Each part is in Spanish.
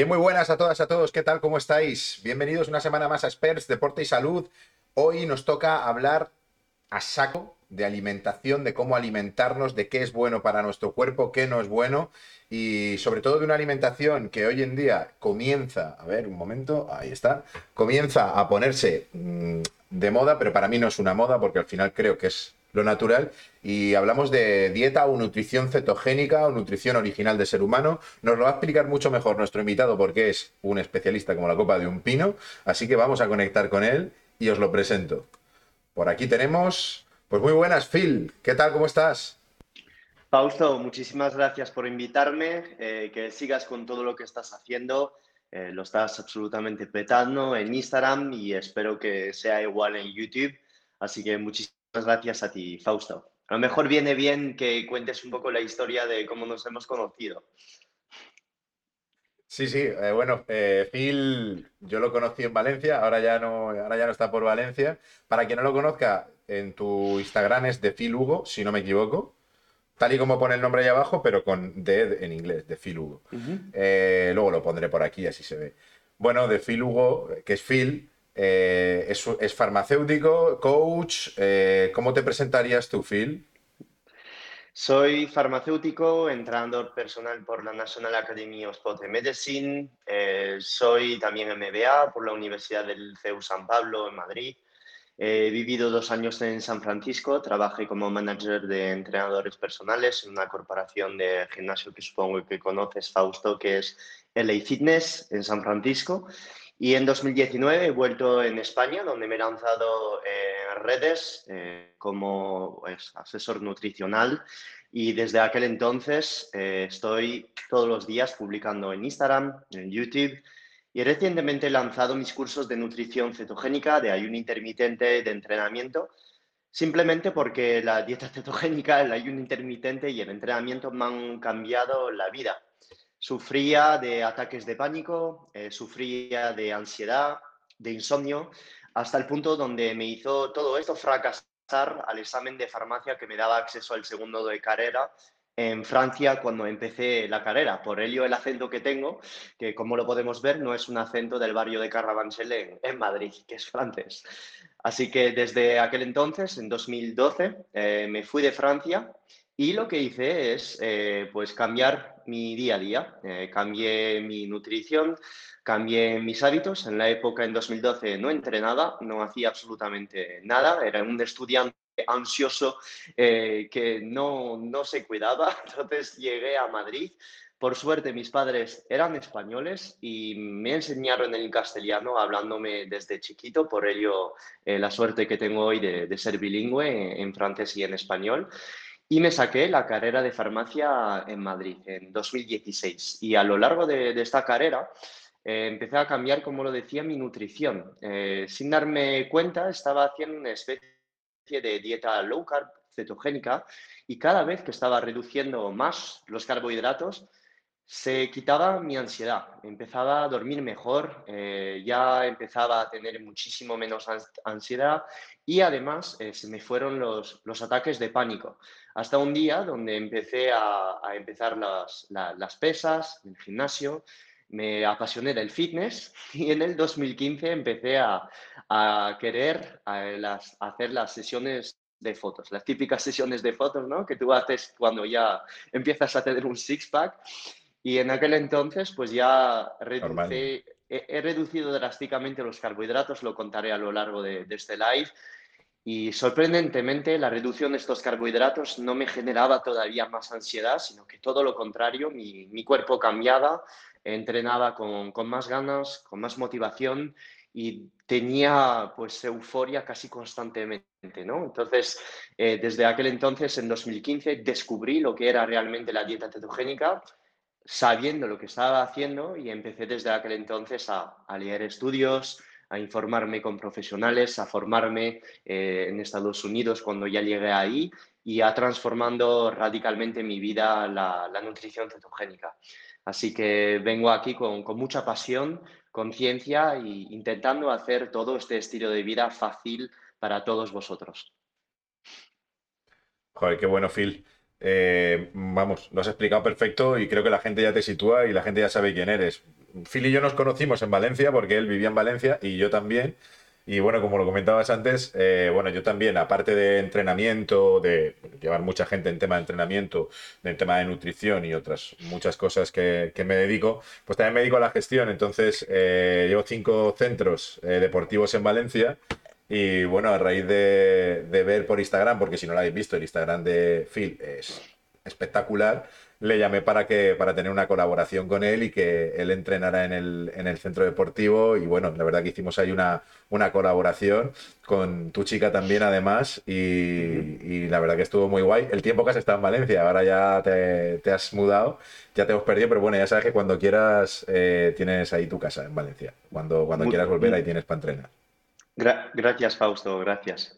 Bien, muy buenas a todas, a todos. ¿Qué tal? ¿Cómo estáis? Bienvenidos una semana más a Experts, Deporte y Salud. Hoy nos toca hablar a saco de alimentación, de cómo alimentarnos, de qué es bueno para nuestro cuerpo, qué no es bueno y sobre todo de una alimentación que hoy en día comienza, a ver, un momento, ahí está, comienza a ponerse mmm, de moda, pero para mí no es una moda porque al final creo que es lo natural. Y hablamos de dieta o nutrición cetogénica o nutrición original de ser humano. Nos lo va a explicar mucho mejor nuestro invitado porque es un especialista como la copa de un pino. Así que vamos a conectar con él y os lo presento. Por aquí tenemos, pues muy buenas, Phil. ¿Qué tal? ¿Cómo estás? Fausto, muchísimas gracias por invitarme. Eh, que sigas con todo lo que estás haciendo. Eh, lo estás absolutamente petando en Instagram y espero que sea igual en YouTube. Así que muchísimas gracias a ti, Fausto. A lo mejor viene bien que cuentes un poco la historia de cómo nos hemos conocido. Sí, sí, eh, bueno, eh, Phil, yo lo conocí en Valencia, ahora ya, no, ahora ya no está por Valencia. Para quien no lo conozca, en tu Instagram es de Phil Hugo, si no me equivoco, tal y como pone el nombre ahí abajo, pero con D en inglés, de Phil Hugo. Uh -huh. eh, luego lo pondré por aquí, así se ve. Bueno, de Phil Hugo, que es Phil, eh, es, farmacéutico, coach. Eh, ¿Cómo te presentarías tú, Phil? Soy farmacéutico, entrenador personal por la National Academy of Sport Medicine. Eh, soy también MBA por la Universidad del CEU San Pablo en Madrid. He vivido dos años en San Francisco, trabajé como manager de entrenadores personales en una corporación de gimnasio que supongo que conoces, Fausto, que es LA Fitness en San Francisco. Y en 2019 he vuelto en España, donde me he lanzado en redes eh, como pues, asesor nutricional y desde aquel entonces eh, estoy todos los días publicando en Instagram, en YouTube y recientemente he lanzado mis cursos de nutrición cetogénica, de ayuno intermitente, de entrenamiento, simplemente porque la dieta cetogénica, el ayuno intermitente y el entrenamiento me han cambiado la vida. Sufría de ataques de pánico, eh, sufría de ansiedad, de insomnio, hasta el punto donde me hizo todo esto fracasar al examen de farmacia que me daba acceso al segundo de carrera en Francia cuando empecé la carrera. Por ello el acento que tengo, que como lo podemos ver no es un acento del barrio de Carabanchel en, Madrid, que es francés. Así que desde aquel entonces, en 2012, eh, me fui de Francia y lo que hice es eh, pues cambiar mi día a día. Eh, cambié mi nutrición, cambié mis hábitos. En la época, en 2012, no entrenaba, no hacía absolutamente nada. Era un estudiante ansioso eh, que no, no se cuidaba. Entonces llegué a Madrid. Por suerte mis padres eran españoles y me enseñaron el castellano hablándome desde chiquito, por ello eh, la suerte que tengo hoy de, de ser bilingüe en, en francés y en español. Y me saqué la carrera de farmacia en Madrid en 2016. Y a lo largo de, esta carrera eh, empecé a cambiar, como lo decía, mi nutrición. Eh, sin darme cuenta, estaba haciendo una especie de dieta low carb, cetogénica, y cada vez que estaba reduciendo más los carbohidratos, se quitaba mi ansiedad, empezaba a dormir mejor, eh, ya empezaba a tener muchísimo menos ansiedad y además eh, se me fueron los, los, ataques de pánico. Hasta un día donde empecé a, empezar las, la, las pesas, el gimnasio, me apasioné del fitness y en el 2015 empecé a, a querer a las, hacer las sesiones de fotos, las típicas sesiones de fotos ¿no? que tú haces cuando ya empiezas a tener un six-pack y en aquel entonces, pues ya reducí, he, he, reducido drásticamente los carbohidratos, lo contaré a lo largo de, de, este live. Y sorprendentemente, la reducción de estos carbohidratos no me generaba todavía más ansiedad, sino que todo lo contrario, mi, mi cuerpo cambiaba, entrenaba con, con, más ganas, con más motivación y tenía pues euforia casi constantemente, ¿no? Entonces, eh, desde aquel entonces, en 2015, descubrí lo que era realmente la dieta cetogénica, sabiendo lo que estaba haciendo y empecé desde aquel entonces a, leer estudios, a informarme con profesionales, a formarme eh, en Estados Unidos cuando ya llegué ahí y a transformando radicalmente mi vida la, la nutrición cetogénica. Así que vengo aquí con, con mucha pasión, conciencia e intentando hacer todo este estilo de vida fácil para todos vosotros. Joder, qué bueno, Phil. Eh, vamos, lo has explicado perfecto y creo que la gente ya te sitúa y la gente ya sabe quién eres. Phil y yo nos conocimos en Valencia porque él vivía en Valencia y yo también. Y bueno, como lo comentabas antes, eh, bueno, yo también, aparte de entrenamiento, de llevar mucha gente en tema de entrenamiento, en tema de nutrición y otras muchas cosas que, me dedico, pues también me dedico a la gestión. Entonces, eh, llevo cinco centros eh, deportivos en Valencia. Y bueno, a raíz de, de ver por Instagram, porque si no lo habéis visto, el Instagram de Phil es espectacular, le llamé para que para tener una colaboración con él y que él entrenara en el, en el centro deportivo y bueno, la verdad que hicimos ahí una, una colaboración con tu chica también además y, la verdad que estuvo muy guay. El tiempo que has estado en Valencia, ahora ya te, has mudado, ya te hemos perdido, pero bueno, ya sabes que cuando quieras eh, tienes ahí tu casa en Valencia. Cuando, cuando quieras volver ahí tienes para entrenar. Gracias Fausto, gracias.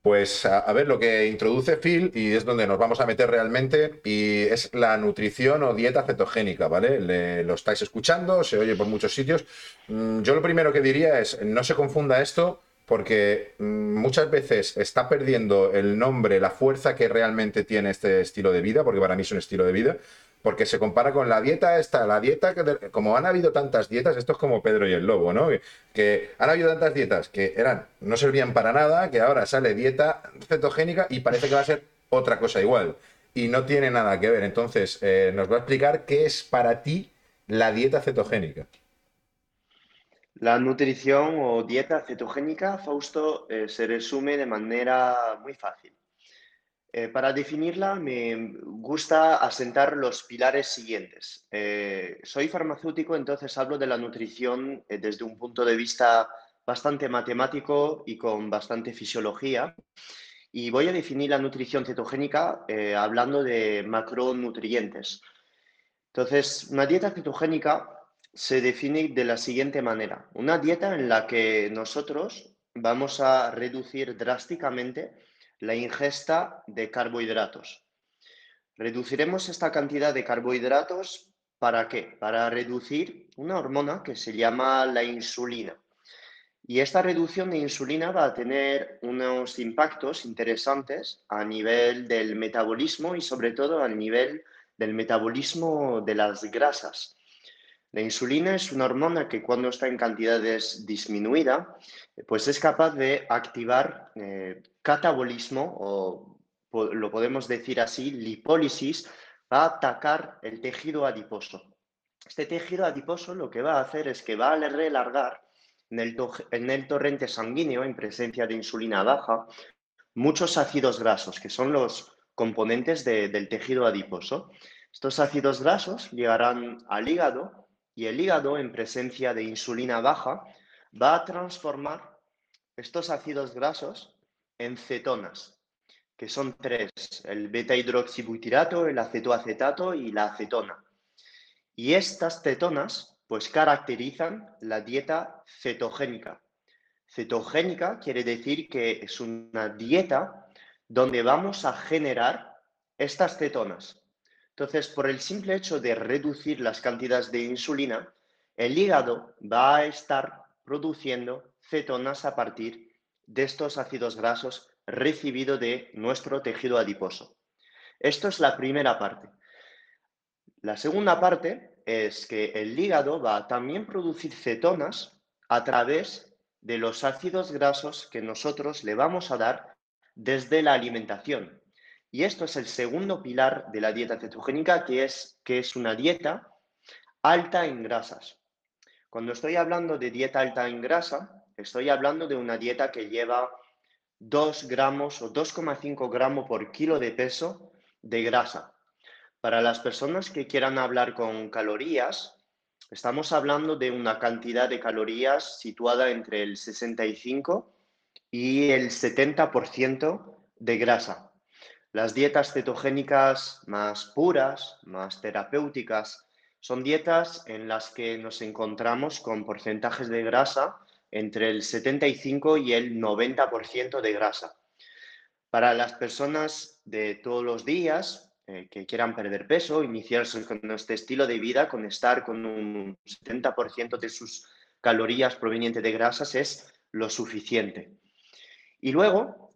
Pues a, ver lo que introduce Phil y es donde nos vamos a meter realmente y es la nutrición o dieta cetogénica, ¿vale? lo estáis escuchando, se oye por muchos sitios. Mm, yo lo primero que diría es no se confunda esto porque mm, muchas veces está perdiendo el nombre, la fuerza que realmente tiene este estilo de vida, porque para mí es un estilo de vida, porque se compara con la dieta esta, la dieta que, como han habido tantas dietas, esto es como Pedro y el Lobo, ¿no? Que, han habido tantas dietas que eran, no servían para nada, que ahora sale dieta cetogénica y parece que va a ser otra cosa igual. Y no tiene nada que ver. Entonces, eh, nos va a explicar qué es para ti la dieta cetogénica. La nutrición o dieta cetogénica, Fausto, eh, se resume de manera muy fácil. Eh, para definirla, me gusta asentar los pilares siguientes. Eh, soy farmacéutico, entonces hablo de la nutrición eh, desde un punto de vista bastante matemático y con bastante fisiología. Y voy a definir la nutrición cetogénica hablando de macronutrientes. Entonces, una dieta cetogénica se define de la siguiente manera. Una dieta en la que nosotros vamos a reducir drásticamente la ingesta de carbohidratos. Reduciremos esta cantidad de carbohidratos ¿para qué? Para reducir una hormona que se llama la insulina. Y esta reducción de insulina va a tener unos impactos interesantes a nivel del metabolismo y sobre todo a nivel del metabolismo de las grasas. La insulina es una hormona que cuando está en cantidades disminuida, pues es capaz de activar eh, catabolismo o lo podemos decir así, lipólisis, va a atacar el tejido adiposo. Este tejido adiposo lo que va a hacer es que va a relargar en el, en el torrente sanguíneo, en presencia de insulina baja, muchos ácidos grasos, que son los componentes del tejido adiposo. Estos ácidos grasos llegarán al hígado y el hígado, en presencia de insulina baja, va a transformar estos ácidos grasos en cetonas, que son tres, el beta-hidroxibutirato, el acetoacetato y la acetona. Y estas cetonas pues caracterizan la dieta cetogénica. Cetogénica quiere decir que es una dieta donde vamos a generar estas cetonas. Entonces, por el simple hecho de reducir las cantidades de insulina, el hígado va a estar produciendo cetonas a partir de estos ácidos grasos recibidos de nuestro tejido adiposo. Esto es la primera parte. La segunda parte es que el hígado va a también producir cetonas a través de los ácidos grasos que nosotros le vamos a dar desde la alimentación. Y esto es el segundo pilar de la dieta cetogénica, que es, que es una dieta alta en grasas. Cuando estoy hablando de dieta alta en grasa, estoy hablando de una dieta que lleva 2 gramos o 2,5 gramos por kilo de peso de grasa. Para las personas que quieran hablar con calorías, estamos hablando de una cantidad de calorías situada entre el 65 y el 70% de grasa. Las dietas cetogénicas más puras, más terapéuticas, son dietas en las que nos encontramos con porcentajes de grasa entre el 75 y el 90% de grasa. Para las personas de todos los días eh, que quieran perder peso, iniciarse con este estilo de vida, con estar con un 70% de sus calorías provenientes de grasas es lo suficiente. Y luego,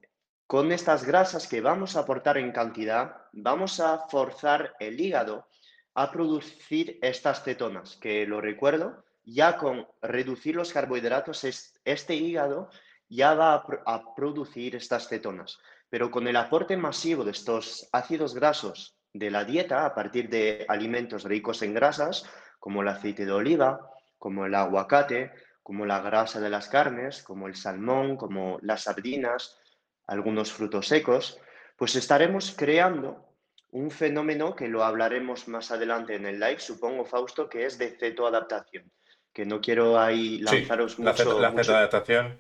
con estas grasas que vamos a aportar en cantidad, vamos a forzar el hígado a producir estas cetonas, que lo recuerdo, ya con reducir los carbohidratos, este hígado ya va a, producir estas cetonas. Pero con el aporte masivo de estos ácidos grasos de la dieta, a partir de alimentos ricos en grasas, como el aceite de oliva, como el aguacate, como la grasa de las carnes, como el salmón, como las sardinas, algunos frutos secos, pues estaremos creando un fenómeno que lo hablaremos más adelante en el live, supongo, Fausto, que es de cetoadaptación, que no quiero ahí lanzaros mucho... La, cetoadaptación,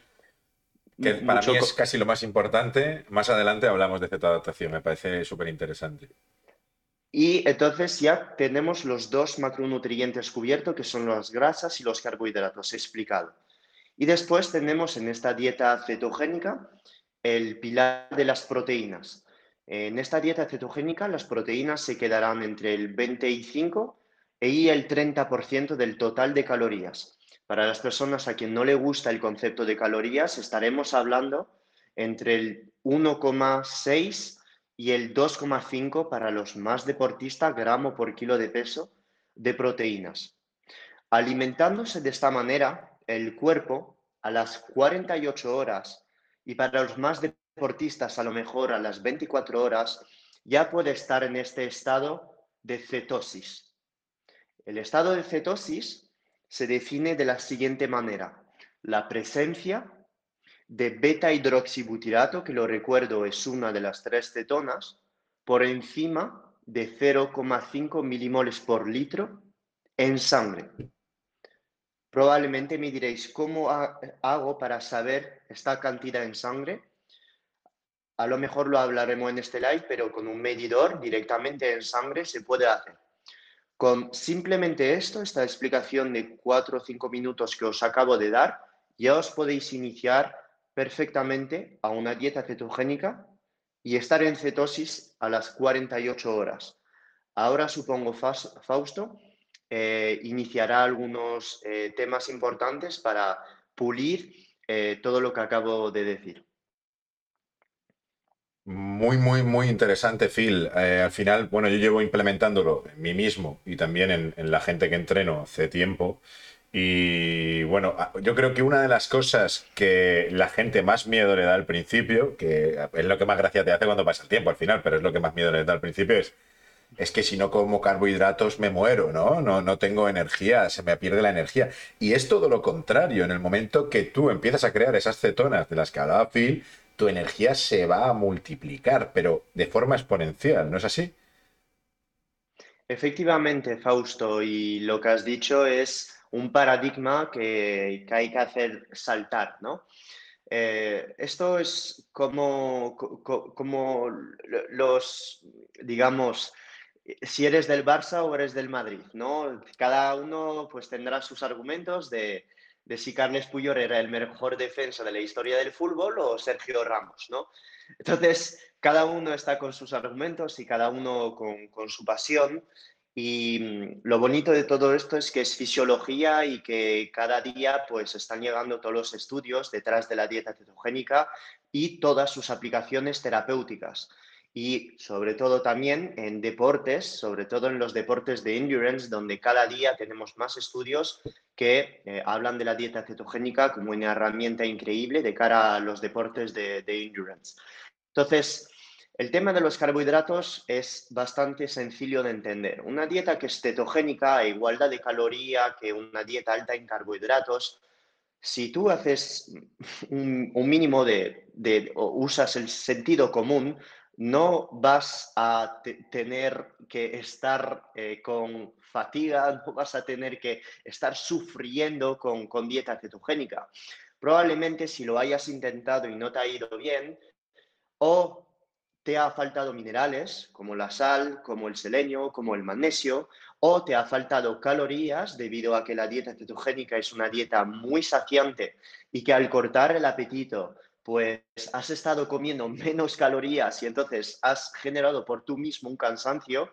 que para mí es casi lo más importante. Más adelante hablamos de cetoadaptación, me parece súper interesante. Y entonces ya tenemos los dos macronutrientes cubiertos, que son las grasas y los carbohidratos, explicado. Y después tenemos en esta dieta cetogénica el pilar de las proteínas. En esta dieta cetogénica las proteínas se quedarán entre el 25 y el 30% del total de calorías. Para las personas a quien no le gusta el concepto de calorías, estaremos hablando entre el 1,6 y el 2,5 para los más deportistas gramo por kilo de peso de proteínas. Alimentándose de esta manera, el cuerpo a las 48 horas y para los más deportistas a lo mejor a las 24 horas, ya puede estar en este estado de cetosis. El estado de cetosis se define de la siguiente manera. La presencia de beta hidroxibutirato, que lo recuerdo es una de las tres cetonas, por encima de 0,5 milimoles por litro en sangre. Probablemente me diréis, ¿cómo hago para saber esta cantidad en sangre? A lo mejor lo hablaremos en este live, pero con un medidor directamente en sangre se puede hacer. Con simplemente esto, esta explicación de cuatro o cinco minutos que os acabo de dar, ya os podéis iniciar perfectamente a una dieta cetogénica y estar en cetosis a las 48 horas. Ahora supongo, Fausto, eh, iniciará algunos eh, temas importantes para pulir eh, todo lo que acabo de decir. Muy, muy, muy interesante, Phil. al final, bueno, yo llevo implementándolo en mí mismo y también en, en la gente que entreno hace tiempo. Y bueno, yo creo que una de las cosas que la gente más miedo le da al principio, que es lo que más gracia te hace cuando pasa el tiempo al final, pero es lo que más miedo le da al principio, es, es que si no como carbohidratos me muero, ¿no? ¿no? No tengo energía, se me pierde la energía. Y es todo lo contrario, en el momento que tú empiezas a crear esas cetonas de las que hablaba Phil, tu energía se va a multiplicar, pero de forma exponencial, ¿no es así? Efectivamente, Fausto, y lo que has dicho es un paradigma que, hay que hacer saltar, ¿no? Eh, esto es como los, digamos, si eres del Barça o eres del Madrid, ¿no? Cada uno pues tendrá sus argumentos de, si Carles Puyol era el mejor defensa de la historia del fútbol o Sergio Ramos, ¿no? Entonces, cada uno está con sus argumentos y cada uno con, con su pasión y mm, lo bonito de todo esto es que es fisiología y que cada día pues están llegando todos los estudios detrás de la dieta cetogénica y todas sus aplicaciones terapéuticas. Y sobre todo también en deportes, sobre todo en los deportes de endurance, donde cada día tenemos más estudios que eh, hablan de la dieta cetogénica como una herramienta increíble de cara a los deportes de, de endurance. Entonces, el tema de los carbohidratos es bastante sencillo de entender. Una dieta que es cetogénica a igualdad de caloría que una dieta alta en carbohidratos, si tú haces un, mínimo de, o usas el sentido común, no vas a tener que estar eh, con fatiga, no vas a tener que estar sufriendo con, con dieta cetogénica. Probablemente si lo hayas intentado y no te ha ido bien, o te ha faltado minerales como la sal, como el selenio, como el magnesio, o te ha faltado calorías debido a que la dieta cetogénica es una dieta muy saciante y que al cortar el apetito, pues has estado comiendo menos calorías y entonces has generado por tú mismo un cansancio.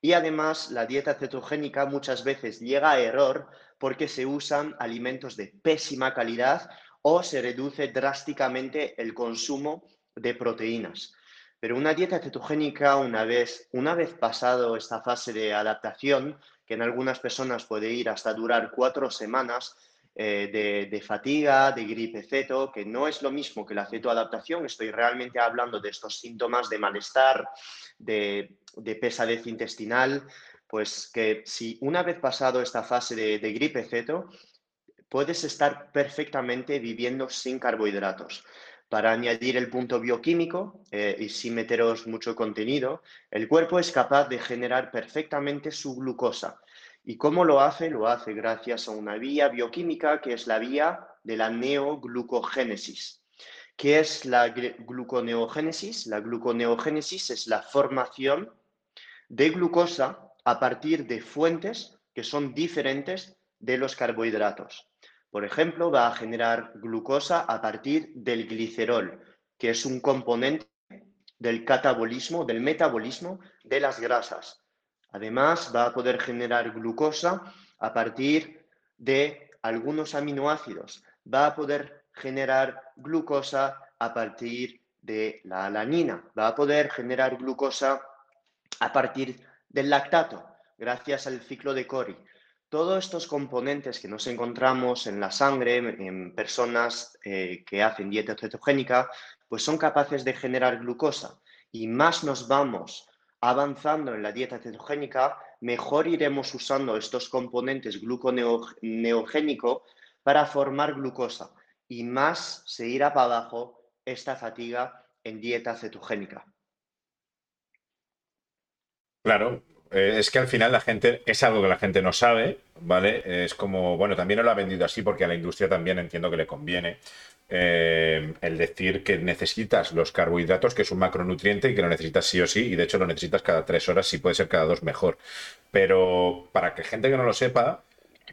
Y además la dieta cetogénica muchas veces llega a error porque se usan alimentos de pésima calidad o se reduce drásticamente el consumo de proteínas. Pero una dieta cetogénica, una vez, una vez pasado esta fase de adaptación, que en algunas personas puede ir hasta durar cuatro semanas, eh, de, fatiga, de gripe ceto, que no es lo mismo que la cetoadaptación. Estoy realmente hablando de estos síntomas de malestar, de, pesadez intestinal, pues que si una vez pasado esta fase de, gripe ceto, puedes estar perfectamente viviendo sin carbohidratos. Para añadir el punto bioquímico eh, y sin meteros mucho contenido, el cuerpo es capaz de generar perfectamente su glucosa ¿Y cómo lo hace? Lo hace gracias a una vía bioquímica que es la vía de la neoglucogénesis. ¿Qué es la gluconeogénesis? La gluconeogénesis es la formación de glucosa a partir de fuentes que son diferentes de los carbohidratos. Por ejemplo, va a generar glucosa a partir del glicerol, que es un componente del catabolismo, del metabolismo de las grasas. Además, va a poder generar glucosa a partir de algunos aminoácidos. Va a poder generar glucosa a partir de la alanina. Va a poder generar glucosa a partir del lactato, gracias al ciclo de Cori. Todos estos componentes que nos encontramos en la sangre, en personas eh, que hacen dieta cetogénica, pues son capaces de generar glucosa. Y más nos vamos avanzando en la dieta cetogénica, mejor iremos usando estos componentes gluconeogénico para formar glucosa y más se irá para abajo esta fatiga en dieta cetogénica. Claro, eh, es que al final la gente, es algo que la gente no sabe, ¿vale? Es como, bueno, también no lo ha vendido así porque a la industria también entiendo que le conviene. Eh, el decir que necesitas los carbohidratos, que es un macronutriente y que lo necesitas sí o sí, y de hecho lo necesitas cada tres horas, si puede ser cada dos mejor. Pero para que gente que no lo sepa,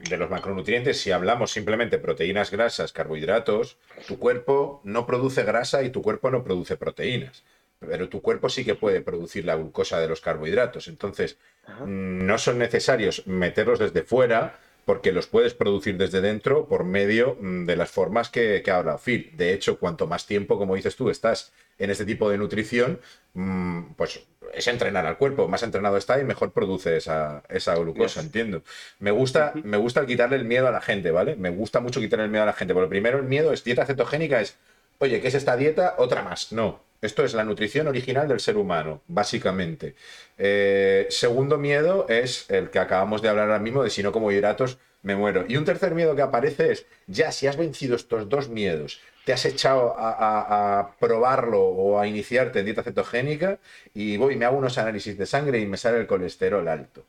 de los macronutrientes, si hablamos simplemente proteínas, grasas, carbohidratos, tu cuerpo no produce grasa y tu cuerpo no produce proteínas pero tu cuerpo sí que puede producir la glucosa de los carbohidratos. Entonces, no son necesarios meterlos desde fuera porque los puedes producir desde dentro por medio mm, de las formas que, que habla Phil. De hecho, cuanto más tiempo, como dices tú, estás en este tipo de nutrición, mm, pues es entrenar al cuerpo. Más entrenado está y mejor produce esa, glucosa, entiendo. Me gusta, me gusta quitarle el miedo a la gente, ¿vale? Me gusta mucho quitarle el miedo a la gente. Porque primero el miedo es dieta cetogénica, es, oye, ¿qué es esta dieta? Otra más. No. Esto es la nutrición original del ser humano, básicamente. Eh, segundo miedo es el que acabamos de hablar ahora mismo de si no como hidratos me muero. Y un tercer miedo que aparece es, ya si has vencido estos dos miedos, te has echado a, probarlo o a iniciarte en dieta cetogénica y voy, me hago unos análisis de sangre y me sale el colesterol alto.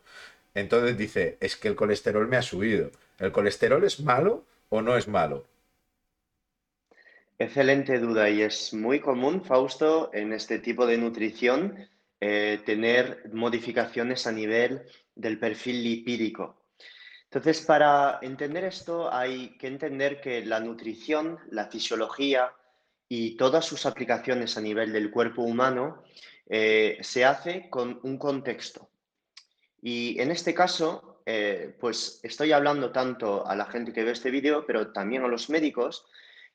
Entonces dice, es que el colesterol me ha subido. ¿El colesterol es malo o no es malo? Excelente duda y es muy común, Fausto, en este tipo de nutrición eh, tener modificaciones a nivel del perfil lipídico. Entonces, para entender esto hay que entender que la nutrición, la fisiología y todas sus aplicaciones a nivel del cuerpo humano eh, se hace con un contexto. Y en este caso, eh, pues estoy hablando tanto a la gente que ve este vídeo, pero también a los médicos,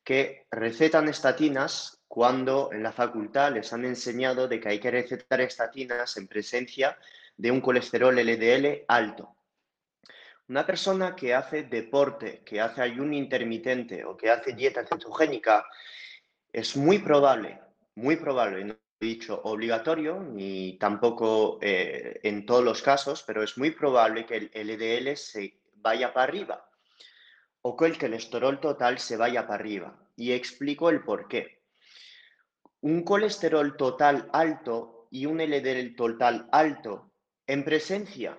que recetan estatinas cuando en la facultad les han enseñado de que hay que recetar estatinas en presencia de un colesterol LDL alto. Una persona que hace deporte, que hace ayuno intermitente o que hace dieta cetogénica, es muy probable, muy probable, no he dicho obligatorio ni tampoco eh, en todos los casos, pero es muy probable que el LDL se vaya para arriba o que el colesterol total se vaya para arriba. Y explico el por qué. Un colesterol total alto y un LDL total alto en presencia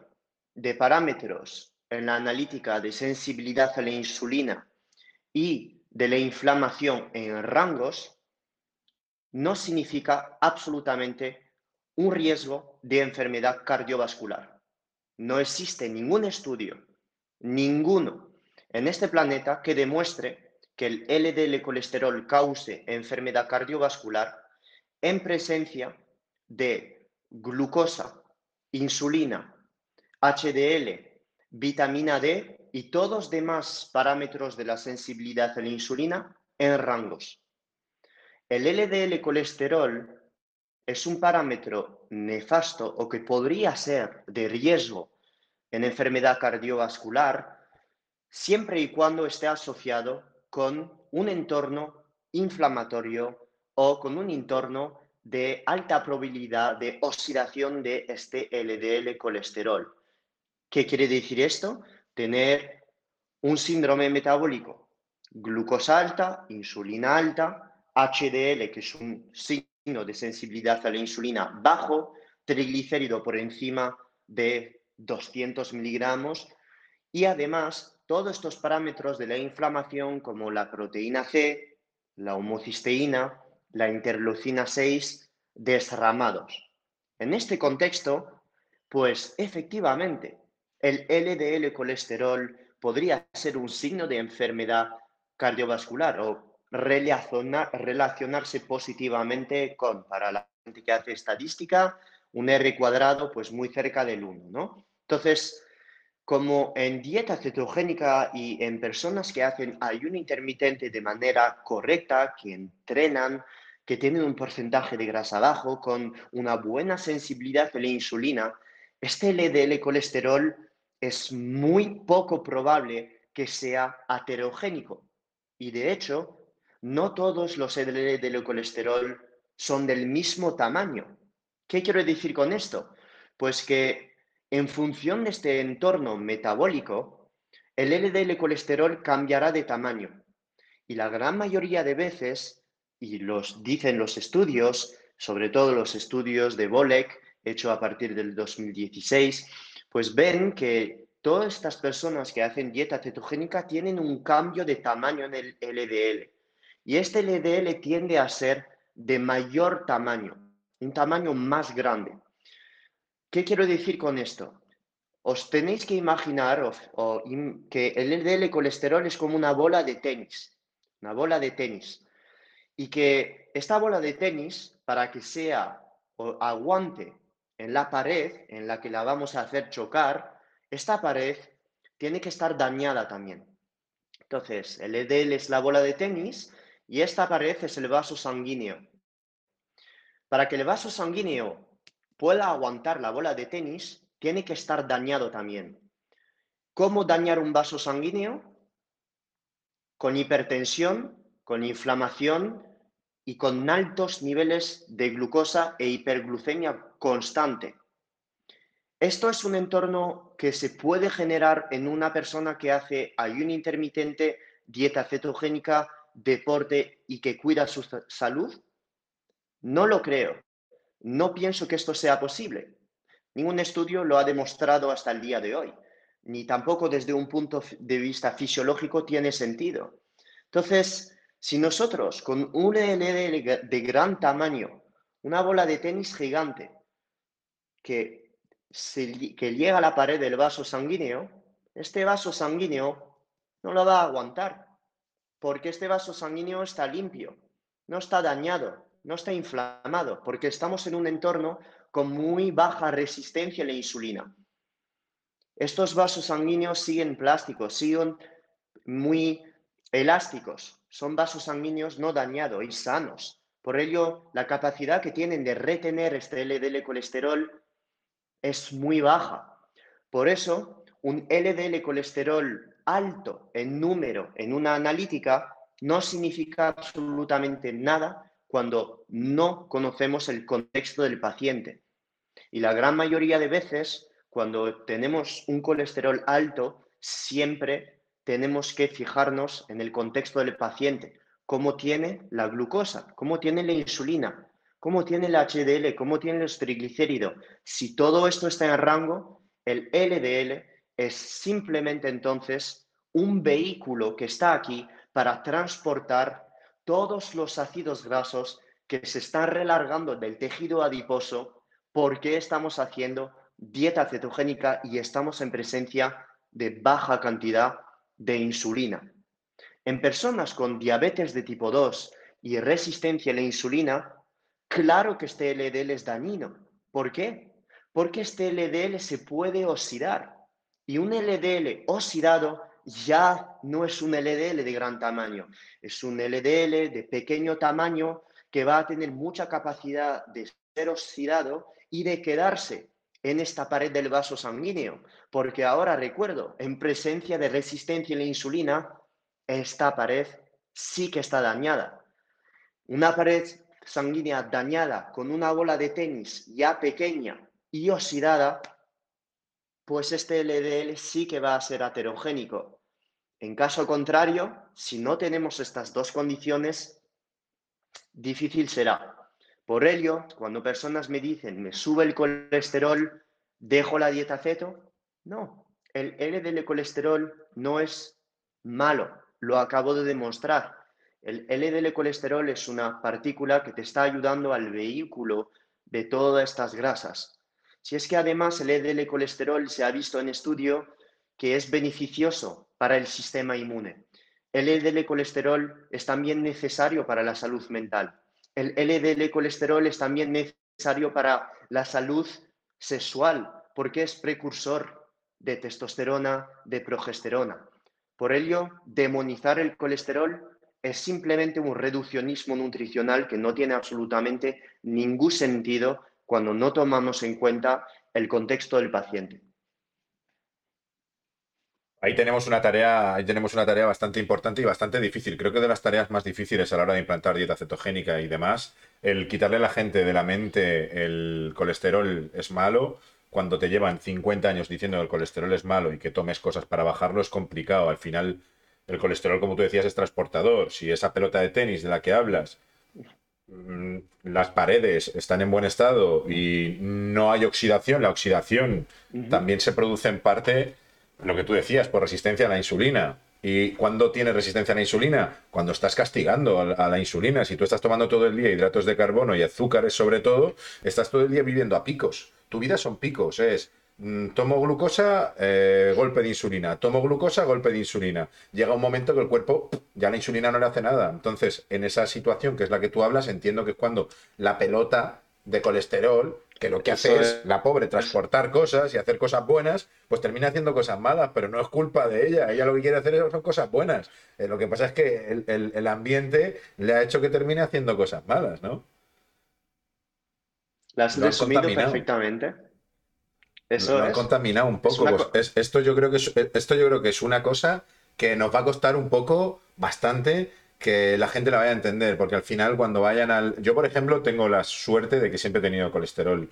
de parámetros en la analítica de sensibilidad a la insulina y de la inflamación en rangos, no significa absolutamente un riesgo de enfermedad cardiovascular. No existe ningún estudio, ninguno, en este planeta que demuestre que el LDL colesterol cause enfermedad cardiovascular en presencia de glucosa, insulina, HDL, vitamina D y todos demás parámetros de la sensibilidad a la insulina en rangos. El LDL colesterol es un parámetro nefasto o que podría ser de riesgo en enfermedad cardiovascular siempre y cuando esté asociado con un entorno inflamatorio o con un entorno de alta probabilidad de oxidación de este LDL colesterol. ¿Qué quiere decir esto? Tener un síndrome metabólico, glucosa alta, insulina alta, HDL, que es un signo de sensibilidad a la insulina bajo, triglicérido por encima de 200 miligramos y además todos estos parámetros de la inflamación como la proteína C, la homocisteína, la interleucina 6 desramados. En este contexto, pues efectivamente, el LDL colesterol podría ser un signo de enfermedad cardiovascular o relacionarse positivamente con, para la gente que hace estadística, un R cuadrado pues muy cerca del 1, ¿no? Entonces, como en dieta cetogénica y en personas que hacen ayuno intermitente de manera correcta, que entrenan, que tienen un porcentaje de grasa bajo, con una buena sensibilidad a la insulina, este LDL colesterol es muy poco probable que sea aterogénico. Y de hecho, no todos los LDL colesterol son del mismo tamaño. ¿Qué quiero decir con esto? Pues que en función de este entorno metabólico, el LDL colesterol cambiará de tamaño. Y la gran mayoría de veces, y los dicen los estudios, sobre todo los estudios de Bolek, hecho a partir del 2016, pues ven que todas estas personas que hacen dieta cetogénica tienen un cambio de tamaño en el LDL. Y este LDL tiende a ser de mayor tamaño, un tamaño más grande. ¿Qué quiero decir con esto? Os tenéis que imaginar que el LDL colesterol es como una bola de tenis, una bola de tenis. Y que esta bola de tenis, para que sea o aguante en la pared en la que la vamos a hacer chocar, esta pared tiene que estar dañada también. Entonces, el LDL es la bola de tenis y esta pared es el vaso sanguíneo. Para que el vaso sanguíneo pueda aguantar la bola de tenis, tiene que estar dañado también. ¿Cómo dañar un vaso sanguíneo? Con hipertensión, con inflamación y con altos niveles de glucosa e hiperglucemia constante. Esto es un entorno que se puede generar en una persona que hace ayuno intermitente, dieta cetogénica, deporte y que cuida su salud. No lo creo. No pienso que esto sea posible. Ningún estudio lo ha demostrado hasta el día de hoy, ni tampoco desde un punto de vista fisiológico tiene sentido. Entonces, si nosotros con un LDL de gran tamaño, una bola de tenis gigante, que, que llega a la pared del vaso sanguíneo, este vaso sanguíneo no lo va a aguantar, porque este vaso sanguíneo está limpio, no está dañado, no está inflamado, porque estamos en un entorno con muy baja resistencia a la insulina. Estos vasos sanguíneos siguen plásticos, siguen muy elásticos, son vasos sanguíneos no dañados y sanos. Por ello, la capacidad que tienen de retener este LDL colesterol es muy baja. Por eso, un LDL colesterol alto en número en una analítica no significa absolutamente nada cuando no conocemos el contexto del paciente. Y la gran mayoría de veces, cuando tenemos un colesterol alto, siempre tenemos que fijarnos en el contexto del paciente, cómo tiene la glucosa, cómo tiene la insulina, cómo tiene el HDL, cómo tiene los triglicéridos. Si todo esto está en rango, el LDL es simplemente entonces un vehículo que está aquí para transportar todos los ácidos grasos que se están relargando del tejido adiposo porque estamos haciendo dieta cetogénica y estamos en presencia de baja cantidad de insulina. En personas con diabetes de tipo 2 y resistencia a la insulina, claro que este LDL es dañino. ¿Por qué? Porque este LDL se puede oxidar y un LDL oxidado ya no es un LDL de gran tamaño, es un LDL de pequeño tamaño que va a tener mucha capacidad de ser oxidado y de quedarse en esta pared del vaso sanguíneo, porque ahora recuerdo, en presencia de resistencia a la insulina, esta pared sí que está dañada. Una pared sanguínea dañada con una bola de tenis ya pequeña y oxidada, pues este LDL sí que va a ser aterogénico. En caso contrario, si no tenemos estas dos condiciones, difícil será. Por ello, cuando personas me dicen, me sube el colesterol, dejo la dieta ceto, no, el LDL colesterol no es malo, lo acabo de demostrar. El LDL colesterol es una partícula que te está ayudando al vehículo de todas estas grasas. Si es que además el LDL colesterol se ha visto en estudio que es beneficioso para el sistema inmune. El LDL colesterol es también necesario para la salud mental el LDL colesterol es también necesario para la salud sexual porque es precursor de testosterona, de progesterona. Por ello, demonizar el colesterol es simplemente un reduccionismo nutricional que no tiene absolutamente ningún sentido cuando no tomamos en cuenta el contexto del paciente. Ahí tenemos una tarea, ahí tenemos una tarea bastante importante y bastante difícil. Creo que de las tareas más difíciles a la hora de implantar dieta cetogénica y demás, el quitarle a la gente de la mente el colesterol es malo, cuando te llevan 50 años diciendo que el colesterol es malo y que tomes cosas para bajarlo es complicado. Al final, el colesterol, como tú decías, es transportador. Si esa pelota de tenis de la que hablas, mm, las paredes están en buen estado y no hay oxidación, la oxidación también se produce en parte lo que tú decías, por resistencia a la insulina. ¿Y cuándo tienes resistencia a la insulina? Cuando estás castigando a la insulina. Si tú estás tomando todo el día hidratos de carbono y azúcares sobre todo, estás todo el día viviendo a picos. Tu vida son picos, es mm, tomo glucosa, eh, golpe de insulina, tomo glucosa, golpe de insulina. Llega un momento que el cuerpo ya la insulina no le hace nada. Entonces, en esa situación que es la que tú hablas, entiendo que es cuando la pelota de colesterol que lo que hace es la pobre transportar cosas y hacer cosas buenas, pues termina haciendo cosas malas, pero no es culpa de ella. Ella lo que quiere hacer son cosas buenas. Eh, lo que pasa es que el, ambiente le ha hecho que termine haciendo cosas malas, ¿no? Las has resumido perfectamente. Eso lo han contaminado un poco. Pues esto, yo creo que esto yo creo que es una cosa que nos va a costar un poco, bastante, que la gente la vaya a entender, porque al final cuando vayan al... Yo, por ejemplo, tengo la suerte de que siempre he tenido colesterol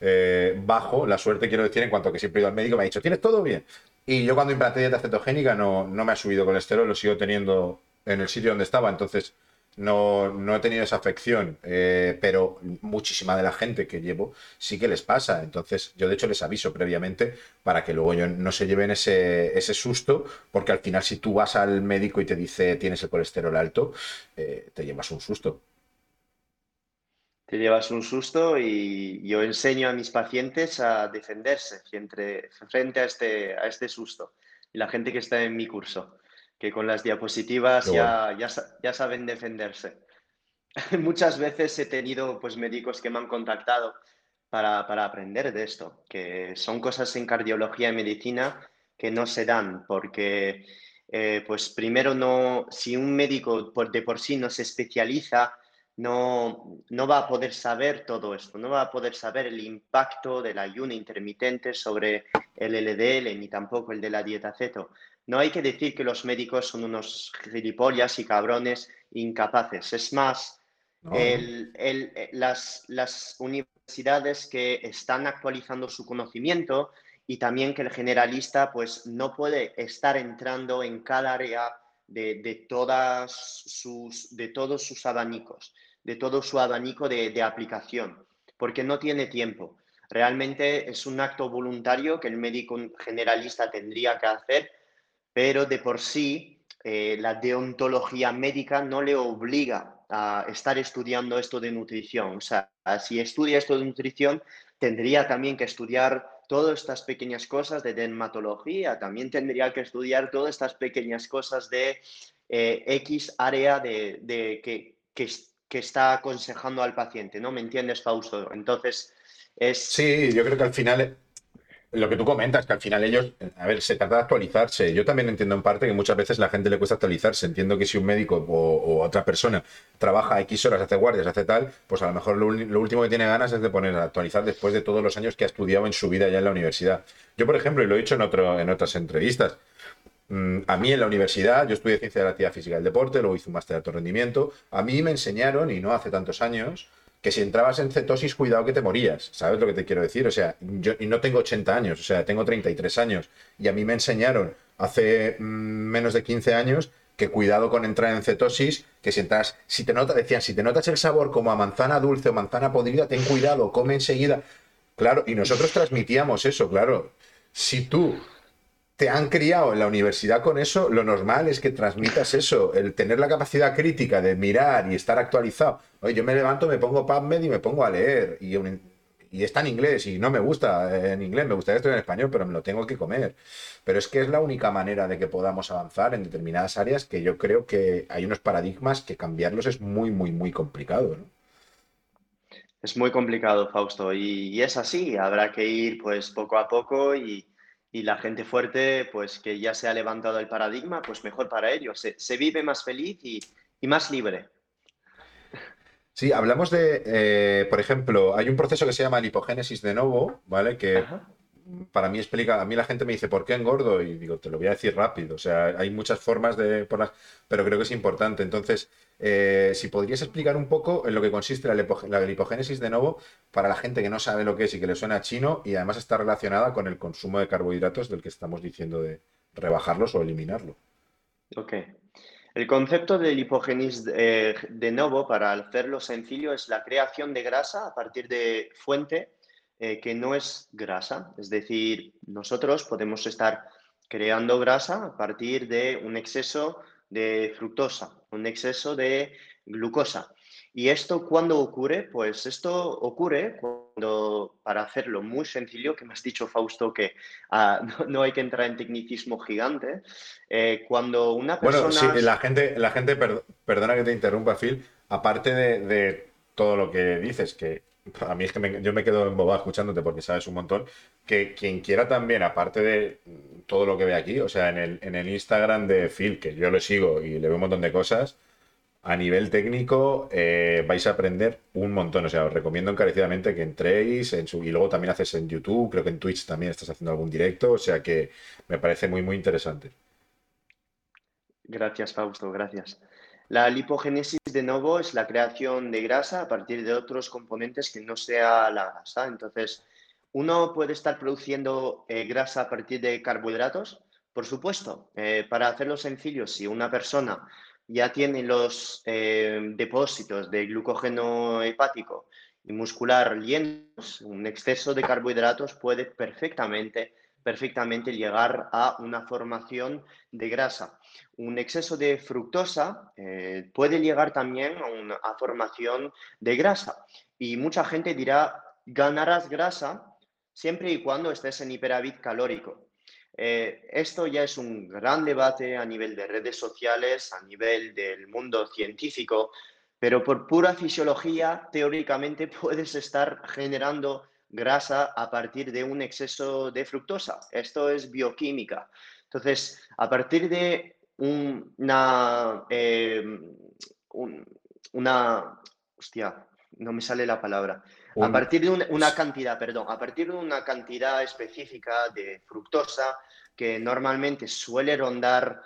eh, bajo, la suerte quiero decir en cuanto a que siempre he ido al médico me ha dicho, ¿tienes todo bien? Y yo cuando implanté dieta cetogénica no, no me ha subido colesterol, lo sigo teniendo en el sitio donde estaba, entonces no, no he tenido esa afección, eh, pero muchísima de la gente que llevo sí que les pasa. Entonces, yo de hecho les aviso previamente para que luego no se lleven ese, ese susto, porque al final si tú vas al médico y te dice tienes el colesterol alto, eh, te llevas un susto. Te llevas un susto y yo enseño a mis pacientes a defenderse frente a este, a este susto. Y la gente que está en mi curso que con las diapositivas ya, ya, saben defenderse. Muchas veces he tenido pues, médicos que me han contactado para, aprender de esto, que son cosas en cardiología y medicina que no se dan, porque eh, pues primero no, si un médico por, de por sí no se especializa, no, no va a poder saber todo esto, no va a poder saber el impacto del ayuno intermitente sobre el LDL ni tampoco el de la dieta ceto. No hay que decir que los médicos son unos gilipollas y cabrones incapaces. Es más, las, las universidades que están actualizando su conocimiento y también que el generalista pues no puede estar entrando en cada área de, todas sus, de todos sus abanicos, de todo su abanico de, de, aplicación, porque no tiene tiempo. Realmente es un acto voluntario que el médico generalista tendría que hacer pero de por sí eh, la deontología médica no le obliga a estar estudiando esto de nutrición. O sea, si estudia esto de nutrición, tendría también que estudiar todas estas pequeñas cosas de dermatología, también tendría que estudiar todas estas pequeñas cosas de eh, X área de, que, que, está aconsejando al paciente, ¿no? ¿Me entiendes, Fausto? Entonces, Sí, yo creo que al final lo que tú comentas, que al final ellos, a ver, se trata de actualizarse. Yo también entiendo en parte que muchas veces la gente le cuesta actualizarse. Entiendo que si un médico o, otra persona trabaja X horas, hace guardias, hace tal, pues a lo mejor lo, último que tiene ganas es de poner a actualizar después de todos los años que ha estudiado en su vida ya en la universidad. Yo, por ejemplo, y lo he dicho en, otras entrevistas, mm, a mí en la universidad, yo estudié Ciencia de la Actividad Física del Deporte, luego hice un máster de alto rendimiento, a mí me enseñaron, y no hace tantos años, que si entrabas en cetosis, cuidado que te morías. ¿Sabes lo que te quiero decir? O sea, yo no tengo 80 años, o sea, tengo 33 años. Y a mí me enseñaron hace mm, menos de 15 años que cuidado con entrar en cetosis, que si entras, si te notas, decían, si te notas el sabor como a manzana dulce o manzana podrida, ten cuidado, come enseguida. Claro, y nosotros transmitíamos eso, claro. Si tú te han criado en la universidad con eso, lo normal es que transmitas eso, el tener la capacidad crítica de mirar y estar actualizado. Oye, yo me levanto, me pongo PubMed y me pongo a leer. Y, está en inglés y no me gusta en inglés, me gustaría estar en español, pero me lo tengo que comer. Pero es que es la única manera de que podamos avanzar en determinadas áreas que yo creo que hay unos paradigmas que cambiarlos es muy, muy, muy complicado. Es muy complicado, Fausto, y, y es así, habrá que ir pues poco a poco y y la gente fuerte, pues que ya se ha levantado el paradigma, pues mejor para ellos. Se, vive más feliz y, más libre. Sí, hablamos de, eh, por ejemplo, hay un proceso que se llama lipogénesis de nuevo, ¿vale? Que para mí explica, a mí la gente me dice, ¿por qué engordo? Y digo, te lo voy a decir rápido. O sea, hay muchas formas de, pero creo que es importante. Entonces, eh, si podrías explicar un poco en lo que consiste la, lipogénesis de nuevo para la gente que no sabe lo que es y que le suena chino y además está relacionada con el consumo de carbohidratos del que estamos diciendo de rebajarlos o eliminarlo. Ok. El concepto de lipogénesis eh, de nuevo, para hacerlo sencillo, es la creación de grasa a partir de fuente eh, que no es grasa. Es decir, nosotros podemos estar creando grasa a partir de un exceso de fructosa, un exceso de glucosa. ¿Y esto cuándo ocurre? Pues esto ocurre cuando, para hacerlo muy sencillo, que me has dicho, Fausto, que ah, no, hay que entrar en tecnicismo gigante, eh, cuando una persona... Bueno, sí, la gente, la gente perdona que te interrumpa, Phil, aparte de, de todo lo que dices, que a mí es que yo me quedo embobado escuchándote porque sabes un montón, que quien quiera también, aparte de todo lo que ve aquí, o sea, en el, en el Instagram de Phil, que yo lo sigo y le veo un montón de cosas, a nivel técnico eh, vais a aprender un montón. O sea, os recomiendo encarecidamente que entréis en su, y luego también haces en YouTube, creo que en Twitch también estás haciendo algún directo, o sea que me parece muy, muy interesante. Gracias, Fausto, gracias. La lipogénesis de nuevo es la creación de grasa a partir de otros componentes que no sea la grasa. Entonces, uno puede estar produciendo eh, grasa a partir de carbohidratos, por supuesto. Eh, para hacerlo sencillo, si una persona ya tiene los eh, depósitos de glucógeno hepático y muscular llenos, un exceso de carbohidratos puede perfectamente perfectamente llegar a una formación de grasa. Un exceso de fructosa eh, puede llegar también a una formación de grasa. Y mucha gente dirá, ganarás grasa siempre y cuando estés en hiperávit calórico. Eh, esto ya es un gran debate a nivel de redes sociales, a nivel del mundo científico, pero por pura fisiología, teóricamente puedes estar generando grasa a partir de un exceso de fructosa. Esto es bioquímica. Entonces, a partir de una, eh, una, hostia, no me sale la palabra. A partir de una, cantidad, perdón, a partir de una cantidad específica de fructosa que normalmente suele rondar,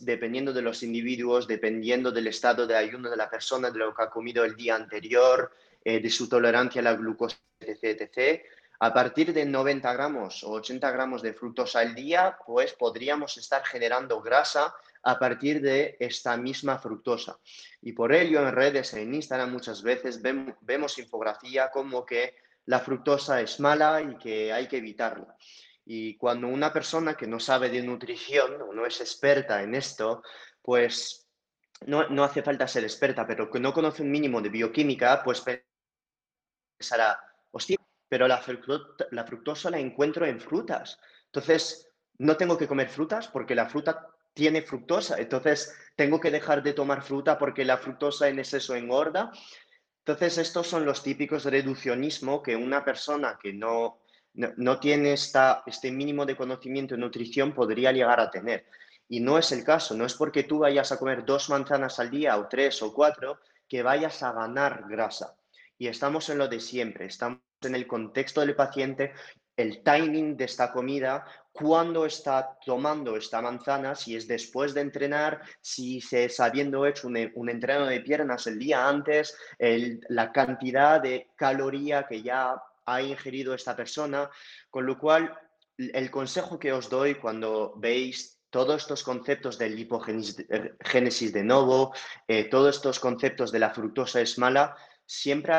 dependiendo de los individuos, dependiendo del estado de ayuno de la persona, de lo que ha comido el día anterior, eh, de su tolerancia a la glucosa, etc, A partir de 90 gramos o 80 gramos de fructosa al día, pues podríamos estar generando grasa a partir de esta misma fructosa. Y por ello en redes, en Instagram muchas veces vemos, infografía como que la fructosa es mala y que hay que evitarla. Y cuando una persona que no sabe de nutrición o no es experta en esto, pues no, no, hace falta ser experta, pero que no conoce un mínimo de bioquímica, pues pensará, hostia, pero la, fructosa la encuentro en frutas. Entonces, no tengo que comer frutas porque la fruta tiene fructosa. Entonces, tengo que dejar de tomar fruta porque la fructosa en exceso engorda. Entonces, estos son los típicos reduccionismo que una persona que no no, tiene esta, este mínimo de conocimiento en nutrición, podría llegar a tener. Y no es el caso, no es porque tú vayas a comer dos manzanas al día o tres o cuatro que vayas a ganar grasa. Y estamos en lo de siempre, estamos en el contexto del paciente, el timing de esta comida, cuándo está tomando esta manzana, si es después de entrenar, si se es habiendo hecho un, un entreno de piernas el día antes, la cantidad de caloría que ya ha ingerido esta persona, con lo cual el consejo que os doy cuando veis todos estos conceptos del lipogénesis de novo, eh, todos estos conceptos de la fructosa es mala, siempre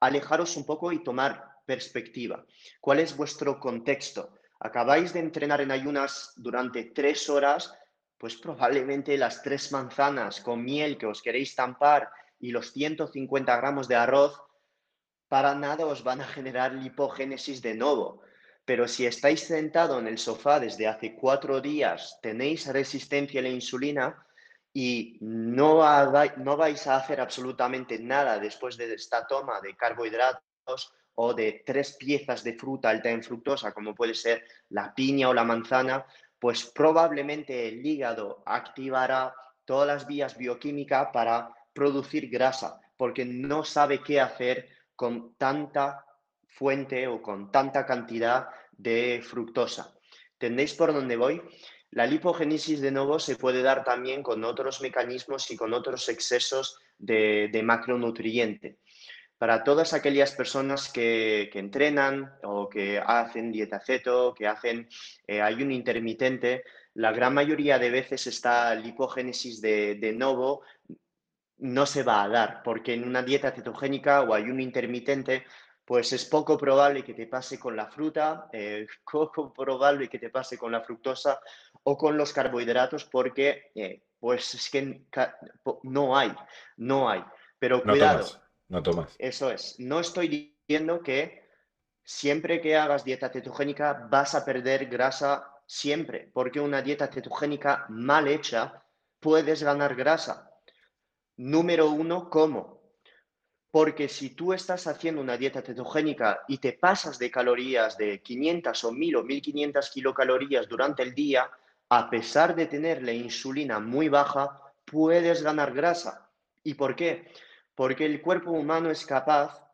alejaros un poco y tomar perspectiva. ¿Cuál es vuestro contexto? Acabáis de entrenar en ayunas durante tres horas, pues probablemente las tres manzanas con miel que os queréis tampar y los 150 gramos de arroz, para nada os van a generar lipogénesis de novo pero si estáis sentado en el sofá desde hace cuatro días, tenéis resistencia a la insulina y no, no vais a hacer absolutamente nada después de esta toma de carbohidratos o de tres piezas de fruta alta en fructosa, como puede ser la piña o la manzana, pues probablemente el hígado activará todas las vías bioquímicas para producir grasa, porque no sabe qué hacer con tanta fuente o con tanta cantidad de fructosa. ¿Tendéis por dónde voy? La lipogénesis de nuevo se puede dar también con otros mecanismos y con otros excesos de, macronutriente. Para todas aquellas personas que, entrenan o que hacen dieta ceto, que hacen eh, ayuno intermitente, la gran mayoría de veces esta lipogénesis de, novo no se va a dar, porque en una dieta cetogénica o ayuno intermitente pues es poco probable que te pase con la fruta, eh, poco probable que te pase con la fructosa o con los carbohidratos porque eh, pues es que no hay, no hay. Pero cuidado. no tomas. Eso es. No estoy diciendo que siempre que hagas dieta cetogénica vas a perder grasa siempre, porque una dieta cetogénica mal hecha puedes ganar grasa. Número uno, ¿cómo? Porque si tú estás haciendo una dieta cetogénica y te pasas de calorías de 500 o 1000 o 1500 kilocalorías durante el día, a pesar de tener la insulina muy baja, puedes ganar grasa. ¿Y por qué? Porque el cuerpo humano es capaz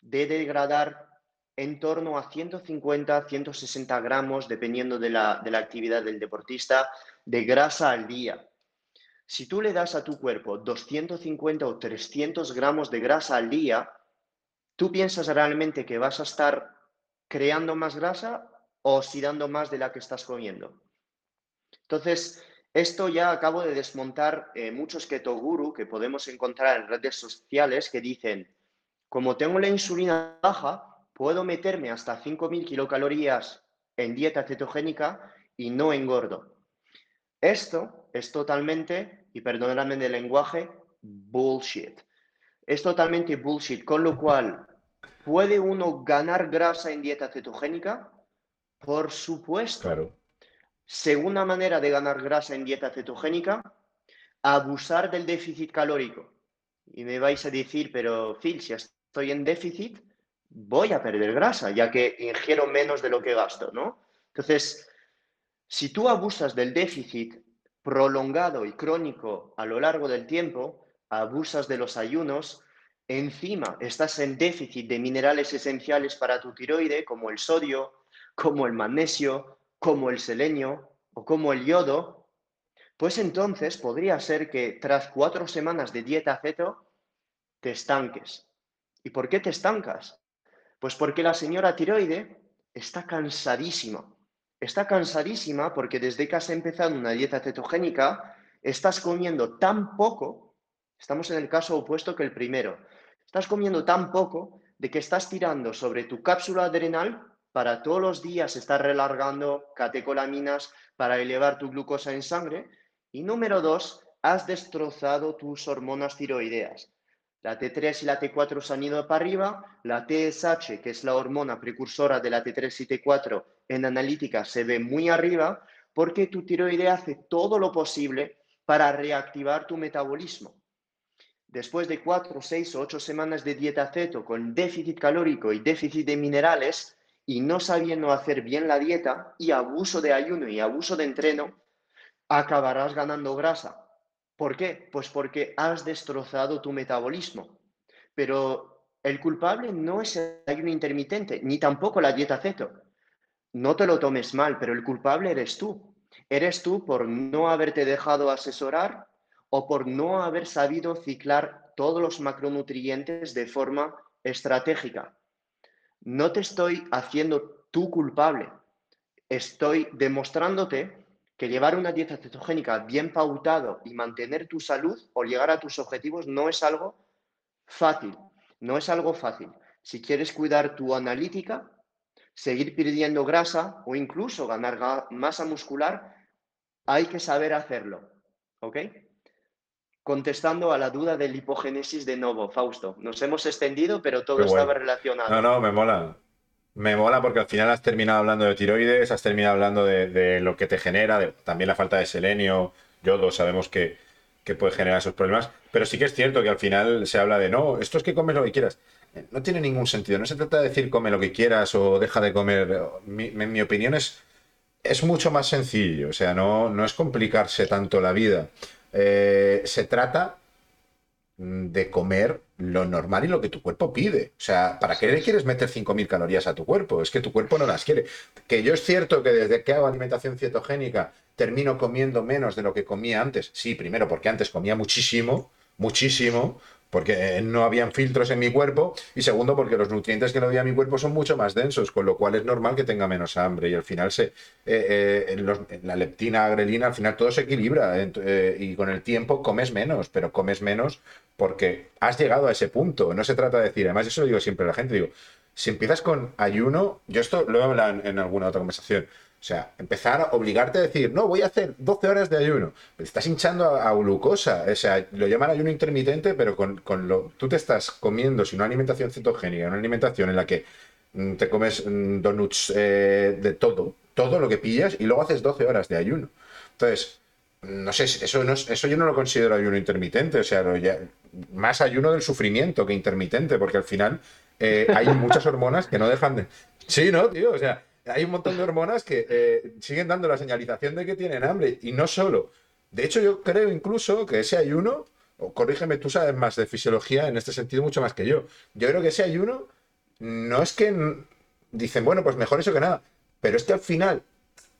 de degradar en torno a 150, 160 gramos, dependiendo de la, de la actividad del deportista, de grasa al día. Si tú le das a tu cuerpo 250 o 300 gramos de grasa al día, ¿tú piensas realmente que vas a estar creando más grasa o oxidando más de la que estás comiendo? Entonces, esto ya acabo de desmontar eh, muchos keto guru que podemos encontrar en redes sociales que dicen, como tengo la insulina baja, puedo meterme hasta 5.000 kilocalorías en dieta cetogénica y no engordo. Esto es totalmente y perdonadme del lenguaje, bullshit. Es totalmente bullshit, con lo cual, ¿puede uno ganar grasa en dieta cetogénica? Por supuesto. Claro. Segunda manera de ganar grasa en dieta cetogénica, abusar del déficit calórico. Y me vais a decir, pero Phil, si estoy en déficit, voy a perder grasa, ya que ingiero menos de lo que gasto, ¿no? Entonces, si tú abusas del déficit prolongado y crónico a lo largo del tiempo, abusas de los ayunos, encima estás en déficit de minerales esenciales para tu tiroide, como el sodio, como el magnesio, como el selenio o como el yodo, pues entonces podría ser que tras cuatro semanas de dieta ceto te estanques. ¿Y por qué te estancas? Pues porque la señora tiroide está cansadísima está cansadísima porque desde que has empezado una dieta cetogénica, estás comiendo tan poco, estamos en el caso opuesto que el primero, estás comiendo tan poco de que estás tirando sobre tu cápsula adrenal para todos los días estar relargando catecolaminas para elevar tu glucosa en sangre. Y número dos, has destrozado tus hormonas tiroideas. La T3 y la T4 se han ido para arriba, la TSH, que es la hormona precursora de la T3 y T4 en analítica, se ve muy arriba porque tu tiroide hace todo lo posible para reactivar tu metabolismo. después de cuatro, seis o ocho semanas de dieta ceto con déficit calórico y déficit de minerales y no sabiendo hacer bien la dieta y abuso de ayuno y abuso de entreno, acabarás ganando grasa. ¿Por qué? Pues porque has destrozado tu metabolismo. Pero el culpable no es el ayuno intermitente, ni tampoco la dieta ceto. No te lo tomes mal, pero el culpable eres tú. Eres tú por no haberte dejado asesorar o por no haber sabido ciclar todos los macronutrientes de forma estratégica. No te estoy haciendo tú culpable, estoy demostrándote que llevar una dieta cetogénica bien pautado y mantener tu salud o llegar a tus objetivos no es algo fácil, no es algo fácil. Si quieres cuidar tu analítica, seguir perdiendo grasa o incluso ganar masa muscular, hay que saber hacerlo. ¿Ok? contestando a la duda del hipogénesis de nuevo, Fausto. Nos hemos extendido, pero todo estaba relacionado. No, no, me mola. Me mola porque al final has terminado hablando de tiroides, has terminado hablando de, lo que te genera, también la falta de selenio, yodo, sabemos que, que, puede generar esos problemas, pero sí que es cierto que al final se habla de, no, esto es que comes lo que quieras. No tiene ningún sentido, no se trata de decir come lo que quieras o deja de comer. Mi, mi opinión es, es mucho más sencillo, o sea, no, no es complicarse tanto la vida. Eh, se trata de comer lo normal y lo que tu cuerpo pide. O sea, ¿para qué le quieres meter 5.000 calorías a tu cuerpo? Es que tu cuerpo no las quiere. Que yo es cierto que desde que hago alimentación cetogénica termino comiendo menos de lo que comía antes. Sí, primero porque antes comía muchísimo, muchísimo, porque no habían filtros en mi cuerpo y segundo porque los nutrientes que había en mi cuerpo son mucho más densos, con lo cual es normal que tenga menos hambre y al final se, eh, eh, la leptina, grelina, al final todo se equilibra eh, y con el tiempo comes menos, pero comes menos porque has llegado a ese punto. No se trata de decir, además eso lo digo siempre a la gente, digo, si empiezas con ayuno, yo esto lo he hablado en alguna otra conversación, o sea, empezar a obligarte a decir, no, voy a hacer 12 horas de ayuno. estás hinchando a, glucosa. O sea, lo llaman ayuno intermitente, pero con, lo. Tú te estás comiendo, si una alimentación cetogénica, una alimentación en la que mm, te comes mm, donuts eh, de todo, todo lo que pillas, y luego haces 12 horas de ayuno. Entonces, no sé, eso, no, eso yo no lo considero ayuno intermitente. O sea, más ayuno del sufrimiento que intermitente, porque al final eh, hay muchas hormonas que no dejan de. Sí, ¿no, tío? O sea hay un montón de hormonas que eh, siguen dando la señalización de que tienen hambre. Y no solo. De hecho, yo creo incluso que ese ayuno, o corrígeme, tú sabes más de fisiología en este sentido mucho más que yo. Yo creo que ese ayuno no es que dicen, bueno, pues mejor eso que nada. Pero es que al final,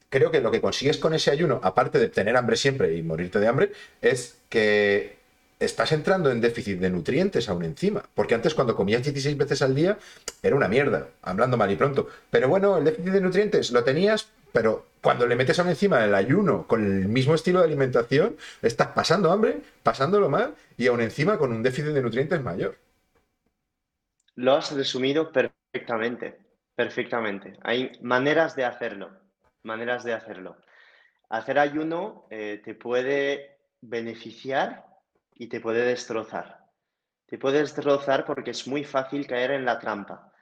creo que lo que consigues con ese ayuno, aparte de tener hambre siempre y morirte de hambre, es que estás entrando en déficit de nutrientes aún encima. Porque antes cuando comías 16 veces al día era una mierda, hablando mal y pronto. Pero bueno, el déficit de nutrientes lo tenías, pero cuando le metes aún encima el ayuno con el mismo estilo de alimentación, estás pasando hambre, pasándolo mal y aún encima con un déficit de nutrientes mayor. Lo has resumido perfectamente, perfectamente. Hay maneras de hacerlo, maneras de hacerlo. Hacer ayuno eh, te puede beneficiar y te puede destrozar. Te puede destrozar porque es muy fácil caer en la trampa.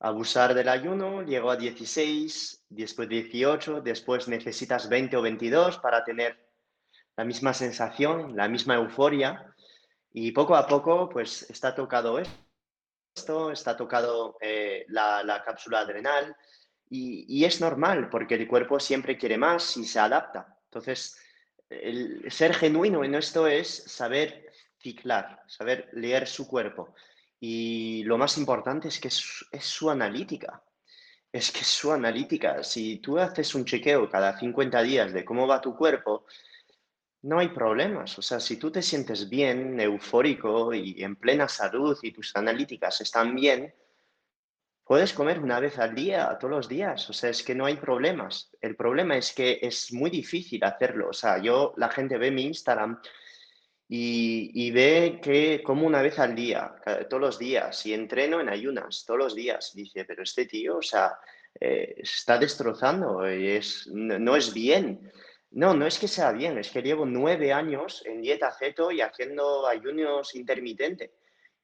Abusar del ayuno, llego a 16, después 18, después necesitas 20 o 22 para tener la misma sensación, la misma euforia. Y poco a poco, pues está tocado esto, está tocado eh, la, cápsula adrenal. Y, y es normal porque el cuerpo siempre quiere más y se adapta. Entonces, el ser genuino en esto es saber ciclar, saber leer su cuerpo. Y lo más importante es que es, su analítica. Es que es su analítica. Si tú haces un chequeo cada 50 días de cómo va tu cuerpo, no hay problemas. O sea, si tú te sientes bien, eufórico y en plena salud y tus analíticas están bien, Puedes comer una vez al día, todos los días, o sea, es que no hay problemas. El problema es que es muy difícil hacerlo. O sea, yo, la gente ve mi Instagram y, ve que como una vez al día, todos los días, y entreno en ayunas todos los días. Dice, pero este tío, o sea, eh, está destrozando, es, no, es bien. No, no es que sea bien, es que llevo nueve años en dieta ceto y haciendo ayunos intermitentes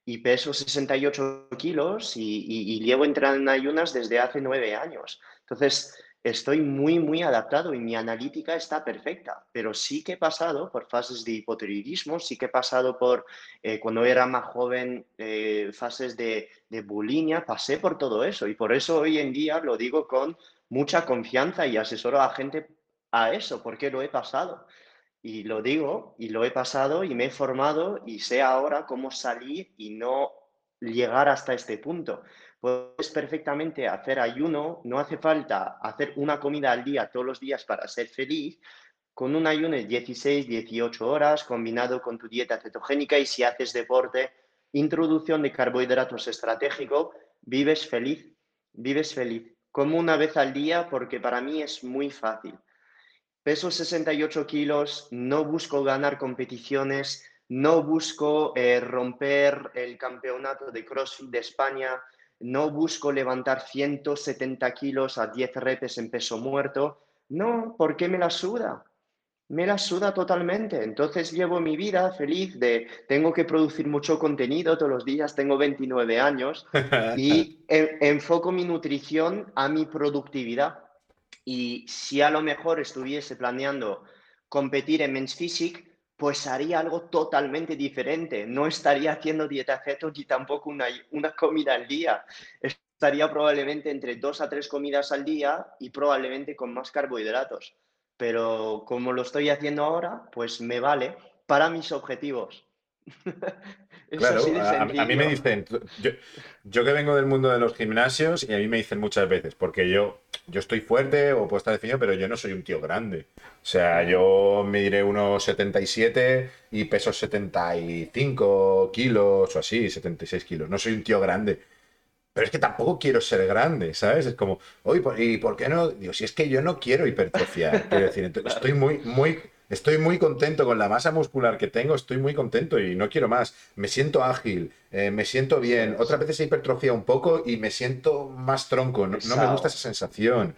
y peso 68 kilos y, llevo entrando en ayunas desde hace nueve años. Entonces, estoy muy, muy adaptado y mi analítica está perfecta, pero sí que he pasado por fases de hipotiroidismo, sí que he pasado por, eh, cuando era más joven, eh, fases de, de bulimia, pasé por todo eso y por eso hoy en día lo digo con mucha confianza y asesoro a gente a eso, porque lo he pasado. Y lo digo, y lo he pasado y me he formado y sé ahora cómo salir y no llegar hasta este punto. Puedes perfectamente hacer ayuno, no hace falta hacer una comida al día todos los días para ser feliz, con un ayuno de 16, 18 horas combinado con tu dieta cetogénica y si haces deporte, introducción de carbohidratos estratégico, vives feliz, vives feliz. Como una vez al día porque para mí es muy fácil. Peso 68 kilos, no busco ganar competiciones, no busco eh, romper el campeonato de CrossFit de España, no busco levantar 170 kilos a 10 repes en peso muerto. No, ¿por qué me la suda? Me la suda totalmente. Entonces llevo mi vida feliz de, tengo que producir mucho contenido todos los días, tengo 29 años y enfoco mi nutrición a mi productividad. Y si a lo mejor estuviese planeando competir en Men's Physique, pues haría algo totalmente diferente. No estaría haciendo dieta keto ni tampoco una, una comida al día. Estaría probablemente entre dos a tres comidas al día y probablemente con más carbohidratos. Pero como lo estoy haciendo ahora, pues me vale para mis objetivos. claro, a, mí me dicen, yo, que vengo del mundo de los gimnasios y a mí me dicen muchas veces, porque yo, yo estoy fuerte o puedo estar definido, pero yo no soy un tío grande. O sea, yo me diré unos 77 y peso 75 kilos o así, 76 kilos. No soy un tío grande. Pero es que tampoco quiero ser grande, ¿sabes? Es como, oye, ¿y por qué no? Digo, si es que yo no quiero hipertrofiar. Quiero decir, estoy muy, muy Estoy muy contento con la masa muscular que tengo, estoy muy contento y no quiero más. Me siento ágil, eh, me siento bien. Otras veces se hipertrofia un poco y me siento más tronco. No, me gusta esa sensación.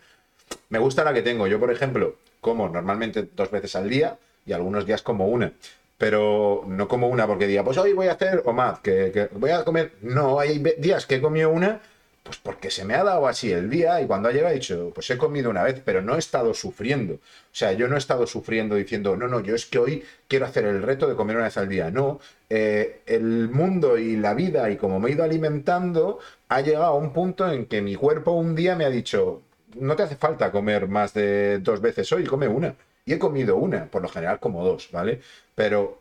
Me gusta la que tengo. Yo, por ejemplo, como normalmente dos veces al día y algunos días como una. Pero no como una porque diga, pues hoy voy a hacer o más, que, que voy a comer. No, hay días que he comido una pues porque se me ha dado así el día y cuando ha llegado he dicho, pues he comido una vez, pero no he estado sufriendo. O sea, yo no he estado sufriendo diciendo, no, no, yo es que hoy quiero hacer el reto de comer una vez al día. No, eh, el mundo y la vida y como me he ido alimentando, ha llegado a un punto en que mi cuerpo un día me ha dicho, no te hace falta comer más de dos veces hoy, come una. Y he comido una, por lo general como dos, ¿vale? Pero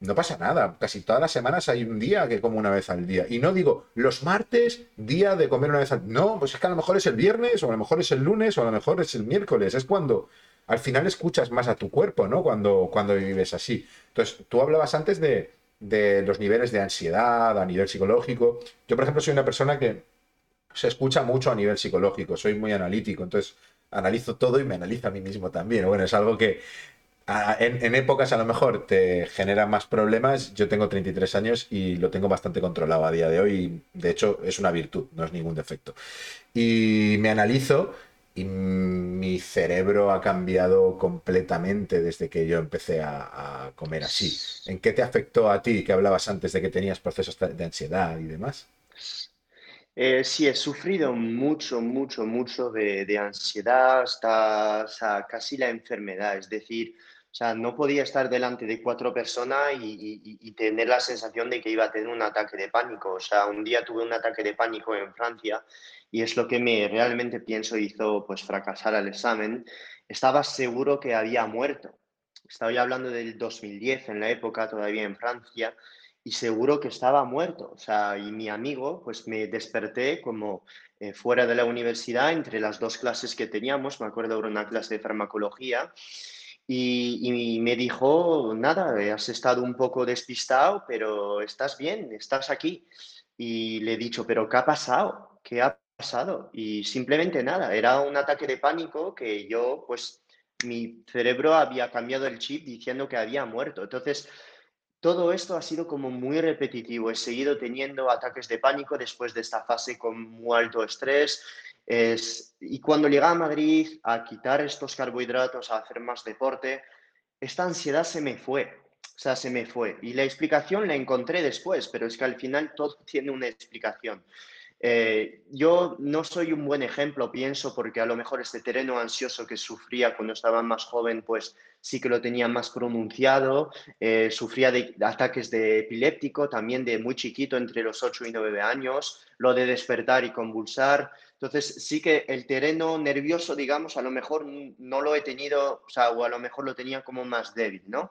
no pasa nada. Casi todas las semanas hay un día que como una vez al día. Y no digo, los martes, día de comer una vez al día. No, pues es que a lo mejor es el viernes, o a lo mejor es el lunes, o a lo mejor es el miércoles. Es cuando al final escuchas más a tu cuerpo, ¿no? Cuando, cuando vives así. Entonces, tú hablabas antes de, de los niveles de ansiedad a nivel psicológico. Yo, por ejemplo, soy una persona que se escucha mucho a nivel psicológico, soy muy analítico, entonces analizo todo y me analizo a mí mismo también. Bueno, es algo que, en, épocas a lo mejor te genera más problemas. Yo tengo 33 años y lo tengo bastante controlado a día de hoy. De hecho, es una virtud, no es ningún defecto. Y me analizo y mi cerebro ha cambiado completamente desde que yo empecé a, comer así. ¿En qué te afectó a ti que hablabas antes de que tenías procesos de ansiedad y demás? Eh, sí, he sufrido mucho, mucho, mucho de, ansiedad hasta casi la enfermedad. Es decir, o sea, no podía estar delante de cuatro personas y, tener la sensación de que iba a tener un ataque de pánico. O sea, un día tuve un ataque de pánico en Francia y es lo que me realmente pienso hizo pues fracasar al examen. Estaba seguro que había muerto. Estaba hablando del 2010, en la época todavía en Francia, y seguro que estaba muerto. O sea, y mi amigo, pues me desperté como eh, fuera de la universidad entre las dos clases que teníamos. Me acuerdo de una clase de farmacología y, me dijo, nada, has estado un poco despistado, pero estás bien, estás aquí. Y le he dicho, pero ¿qué ha pasado? ¿Qué ha pasado? Y simplemente nada, era un ataque de pánico que yo, pues, mi cerebro había cambiado el chip diciendo que había muerto. Entonces, todo esto ha sido como muy repetitivo. He seguido teniendo ataques de pánico después de esta fase con muy alto estrés y cuando llegué a Madrid a quitar estos carbohidratos, a hacer más deporte, esta ansiedad se me fue. O sea, se me fue. Y la explicación la encontré después, pero es que al final todo tiene una explicación. Eh, yo no soy un buen ejemplo, pienso, porque a lo mejor este terreno ansioso que sufría cuando estaba más joven, pues sí que lo tenía más pronunciado, eh, sufría de ataques de epiléptico, también de muy chiquito, entre los 8 y 9 años, lo de despertar y convulsar. Entonces sí que el terreno nervioso, digamos, a lo mejor no lo he tenido, o sea, o a lo mejor lo tenía como más débil, ¿no?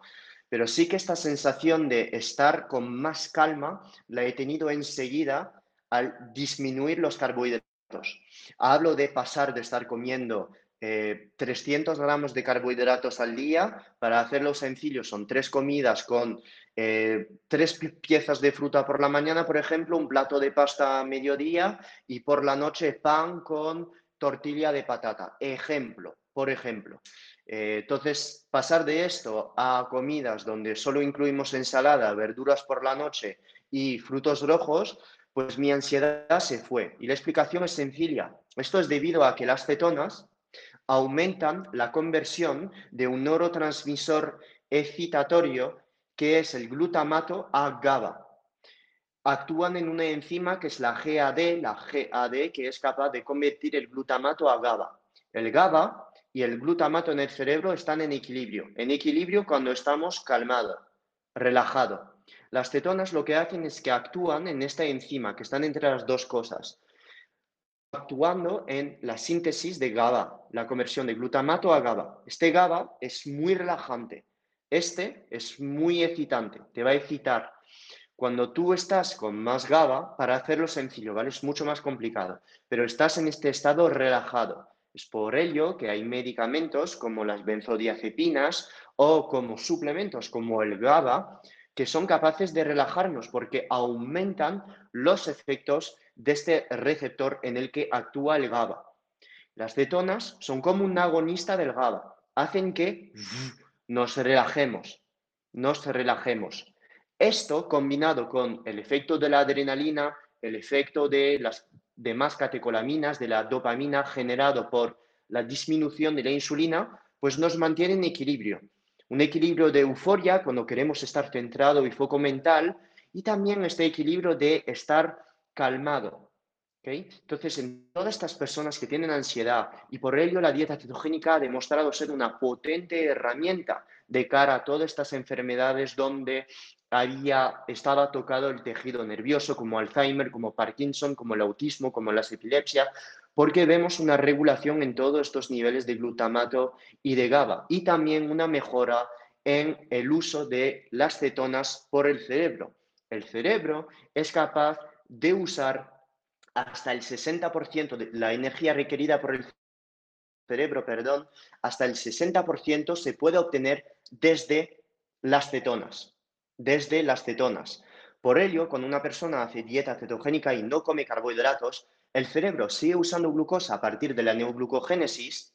Pero sí que esta sensación de estar con más calma la he tenido enseguida al disminuir los carbohidratos. Hablo de pasar de estar comiendo 300 eh, gramos de carbohidratos al día. Para hacerlo sencillo, son tres comidas con eh, tres piezas de fruta por la mañana, por ejemplo, un plato de pasta a mediodía y por la noche pan con tortilla de patata. Ejemplo, por ejemplo. Eh, entonces, pasar de esto a comidas donde solo incluimos ensalada, verduras por la noche y frutos rojos, pues mi ansiedad se fue. Y la explicación es sencilla. Esto es debido a que las cetonas aumentan la conversión de un neurotransmisor excitatorio que es el glutamato a GABA. Actúan en una enzima que es la GAD, la GAD, que es capaz de convertir el glutamato a GABA. El GABA y el glutamato en el cerebro están en equilibrio. En equilibrio cuando estamos calmados, relajados. Las cetonas lo que hacen es que actúan en esta enzima, que están entre las dos cosas actuando en la síntesis de GABA, la conversión de glutamato a GABA. Este GABA es muy relajante, este es muy excitante, te va a excitar. Cuando tú estás con más GABA, para hacerlo sencillo, ¿vale? Es mucho más complicado, pero estás en este estado relajado. Es por ello que hay medicamentos como las benzodiazepinas o como suplementos como el GABA que son capaces de relajarnos porque aumentan los efectos de este receptor en el que actúa el GABA. Las cetonas son como un agonista del GABA, hacen que nos relajemos, nos relajemos. Esto combinado con el efecto de la adrenalina, el efecto de las demás catecolaminas, de la dopamina generado por la disminución de la insulina, pues nos mantiene en equilibrio un equilibrio de euforia cuando queremos estar centrado y foco mental y también este equilibrio de estar calmado. Entonces, en todas estas personas que tienen ansiedad y por ello la dieta cetogénica ha demostrado ser una potente herramienta de cara a todas estas enfermedades donde había, estaba tocado el tejido nervioso, como Alzheimer, como Parkinson, como el autismo, como las epilepsias, porque vemos una regulación en todos estos niveles de glutamato y de GABA y también una mejora en el uso de las cetonas por el cerebro. El cerebro es capaz de usar hasta el 60% de la energía requerida por el cerebro, perdón, hasta el 60% se puede obtener desde las cetonas, desde las cetonas. Por ello, cuando una persona hace dieta cetogénica y no come carbohidratos, el cerebro sigue usando glucosa a partir de la neoglucogénesis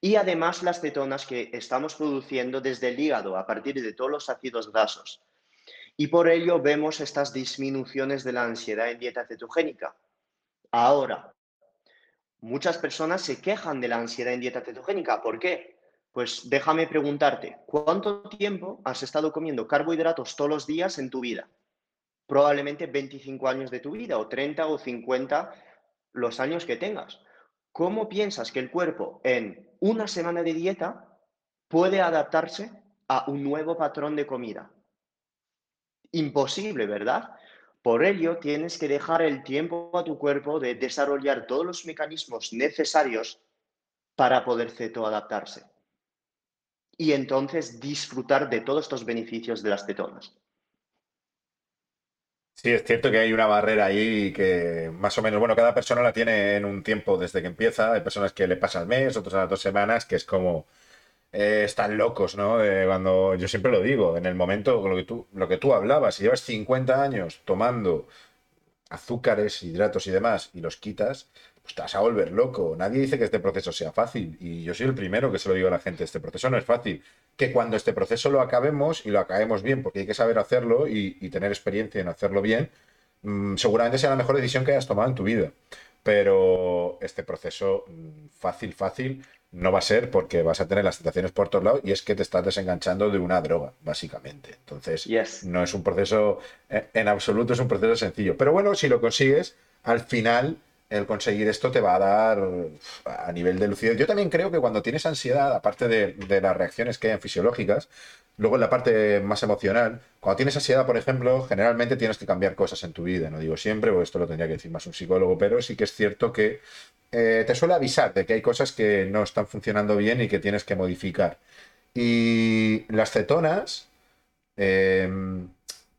y además las cetonas que estamos produciendo desde el hígado a partir de todos los ácidos grasos. Y por ello vemos estas disminuciones de la ansiedad en dieta cetogénica. Ahora, muchas personas se quejan de la ansiedad en dieta cetogénica. ¿Por qué? Pues déjame preguntarte, ¿cuánto tiempo has estado comiendo carbohidratos todos los días en tu vida? probablemente 25 años de tu vida o 30 o 50 los años que tengas. ¿Cómo piensas que el cuerpo en una semana de dieta puede adaptarse a un nuevo patrón de comida? Imposible, ¿verdad? Por ello, tienes que dejar el tiempo a tu cuerpo de desarrollar todos los mecanismos necesarios para poder cetoadaptarse. Y entonces disfrutar de todos estos beneficios de las cetonas. Sí, es cierto que hay una barrera ahí que más o menos, bueno, cada persona la tiene en un tiempo desde que empieza. Hay personas que le pasa el mes, otras a las dos semanas, que es como eh, están locos, ¿no? Eh, cuando yo siempre lo digo, en el momento, lo que tú, lo que tú hablabas, si llevas 50 años tomando azúcares, hidratos y demás y los quitas, pues te vas a volver loco. Nadie dice que este proceso sea fácil y yo soy el primero que se lo digo a la gente, este proceso no es fácil que cuando este proceso lo acabemos y lo acabemos bien, porque hay que saber hacerlo y, tener experiencia en hacerlo bien, mm, seguramente sea la mejor decisión que hayas tomado en tu vida. Pero este proceso mm, fácil, fácil, no va a ser porque vas a tener las tentaciones por todos lados y es que te estás desenganchando de una droga, básicamente. Entonces, no es un proceso, eh, en absoluto es un proceso sencillo. Pero bueno, si lo consigues, al final el conseguir esto te va a dar a nivel de lucidez. Yo también creo que cuando tienes ansiedad, aparte de, las reacciones que hay fisiológicas, luego en la parte más emocional, cuando tienes ansiedad, por ejemplo, generalmente tienes que cambiar cosas en tu vida. No digo siempre, porque esto lo tendría que decir más un psicólogo, pero sí que es cierto que eh, te suele avisar de que hay cosas que no están funcionando bien y que tienes que modificar. Y las cetonas, em,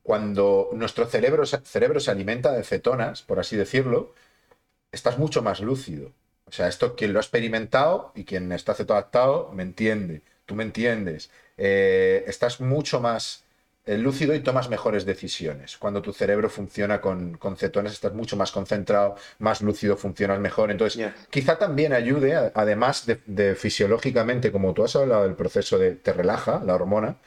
cuando nuestro cerebro, cerebro se alimenta de cetonas, por así decirlo, estás mucho más lúcido. O sea, esto quien lo ha experimentado y quien está cetoadaptado me entiende, tú me entiendes. Eh, estás mucho más eh, lúcido y tomas mejores decisiones. Cuando tu cerebro funciona con, con cetones, estás mucho más concentrado, más lúcido, funcionas mejor. Entonces, quizá también ayude, además de, fisiológicamente, como tú has hablado del proceso de te relaja, la hormona,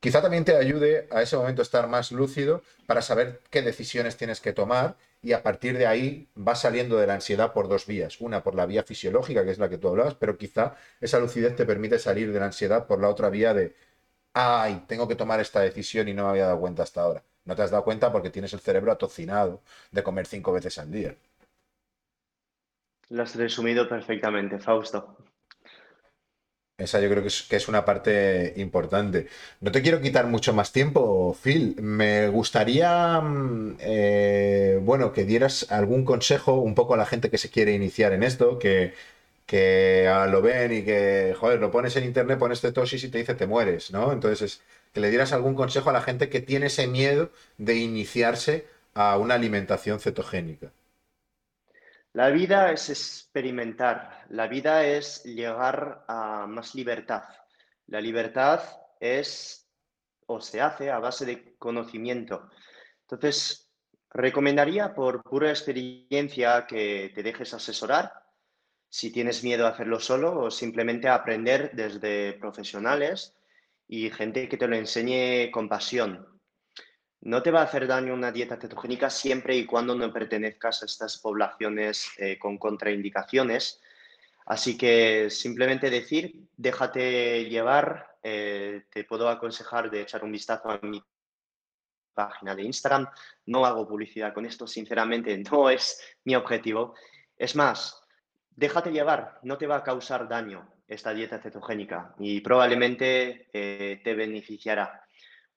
quizá también te ayude a ese momento a estar más lúcido para saber qué decisiones tienes que tomar y a partir de ahí vas saliendo de la ansiedad por dos vías. Una por la vía fisiológica, que es la que tú hablabas, pero quizá esa lucidez te permite salir de la ansiedad por la otra vía de, ay, tengo que tomar esta decisión y no me había dado cuenta hasta ahora. No te has dado cuenta porque tienes el cerebro atocinado de comer cinco veces al día. Lo has resumido perfectamente, Fausto. Esa yo creo que es, una parte importante. No te quiero quitar mucho más tiempo, Phil. Me gustaría, mm, eh, bueno, que dieras algún consejo un poco a la gente que se quiere iniciar en esto, que, que lo ven y que, joder, lo pones en internet, pones cetosis y te dice te mueres, ¿no? Entonces, que le dieras algún consejo a la gente que tiene ese miedo de iniciarse a una alimentación cetogénica. La vida es experimentar, la vida es llegar a más libertad. La libertad es o se hace a base de conocimiento. Entonces, recomendaría por pura experiencia que te dejes asesorar si tienes miedo a hacerlo solo o simplemente aprender desde profesionales y gente que te lo enseñe con pasión. No te va a hacer daño una dieta cetogénica siempre y cuando no pertenezcas a estas poblaciones eh, con contraindicaciones. Así que simplemente decir, déjate llevar, eh, te puedo aconsejar de echar un vistazo a mi página de Instagram. No hago publicidad con esto, sinceramente no es mi objetivo. Es más, déjate llevar, no te va a causar daño esta dieta cetogénica y probablemente eh, te beneficiará.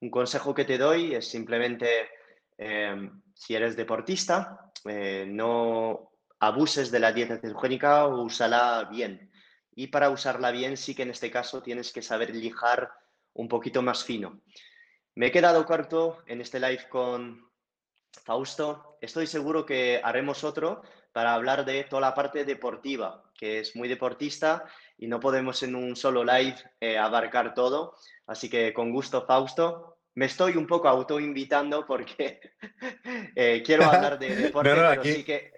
Un consejo que te doy es simplemente, em, si eres deportista, eh, no abuses de la dieta cetogénica o úsala bien. Y para usarla bien, sí que en este caso tienes que saber lijar un poquito más fino. Me he quedado corto en este live con Fausto. Estoy seguro que haremos otro para hablar de toda la parte deportiva, que es muy deportista y no podemos en un solo live eh, abarcar todo. Así que con gusto, Fausto, me estoy un poco autoinvitando porque eh, quiero hablar de deporte, pero aquí, sí que,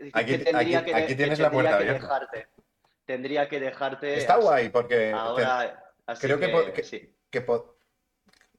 tendría que, tienes la puerta dejarte. Tendría que dejarte. Está guay porque creo que,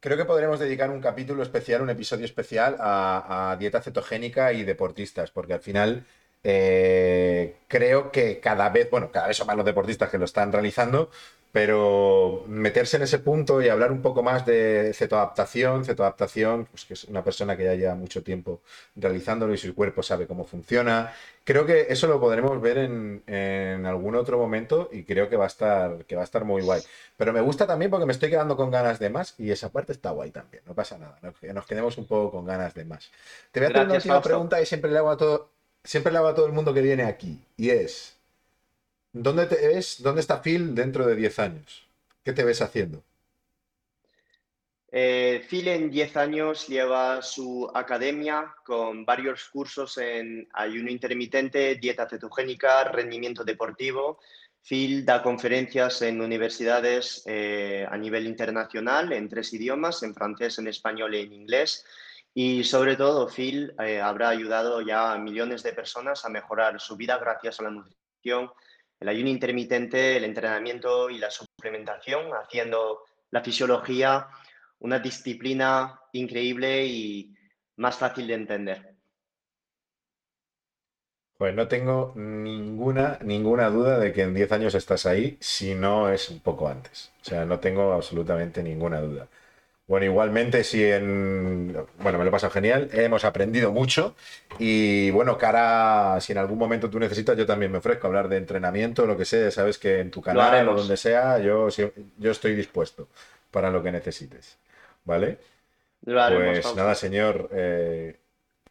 creo que podremos dedicar un capítulo especial, un episodio especial a, dieta cetogénica y deportistas, porque al final eh, creo que cada vez, bueno, cada vez son más los deportistas que lo están realizando, pero meterse en ese punto y hablar un poco más de cetoadaptación, cetoadaptación, pues que es una persona que ya lleva mucho tiempo realizándolo y su cuerpo sabe cómo funciona. Creo que eso lo podremos ver en, algún otro momento y creo que va a estar que va a estar muy guay. Pero me gusta también porque me estoy quedando con ganas de más y esa parte está guay también. No pasa nada, nos quedemos un poco con ganas de más. Te voy a hacer una última pregunta y siempre le hago a todo siempre le hago a todo el mundo que viene aquí y es ¿Dónde te ves? ¿Dónde está Phil dentro de 10 años? ¿Qué te ves haciendo? Eh, Phil en 10 años lleva su academia con varios cursos en ayuno intermitente, dieta cetogénica, rendimiento deportivo. Phil da conferencias en universidades eh, a nivel internacional en tres idiomas, en francés, en español y en inglés. Y sobre todo, Phil eh, habrá ayudado ya a millones de personas a mejorar su vida gracias a la nutrición, el ayuno intermitente, el entrenamiento y la suplementación, haciendo la fisiología una disciplina increíble y más fácil de entender. Pues no tengo ninguna, ninguna duda de que en 10 años estás ahí, si no es un poco antes. O sea, no tengo absolutamente ninguna duda. Bueno, igualmente, si en. Bueno, me lo he pasado genial. Hemos aprendido mucho. Y bueno, cara, si en algún momento tú necesitas, yo también me ofrezco a hablar de entrenamiento, lo que sea. Sabes que en tu canal o donde sea, yo, yo estoy dispuesto para lo que necesites. ¿Vale? pues nada, señor. Eh,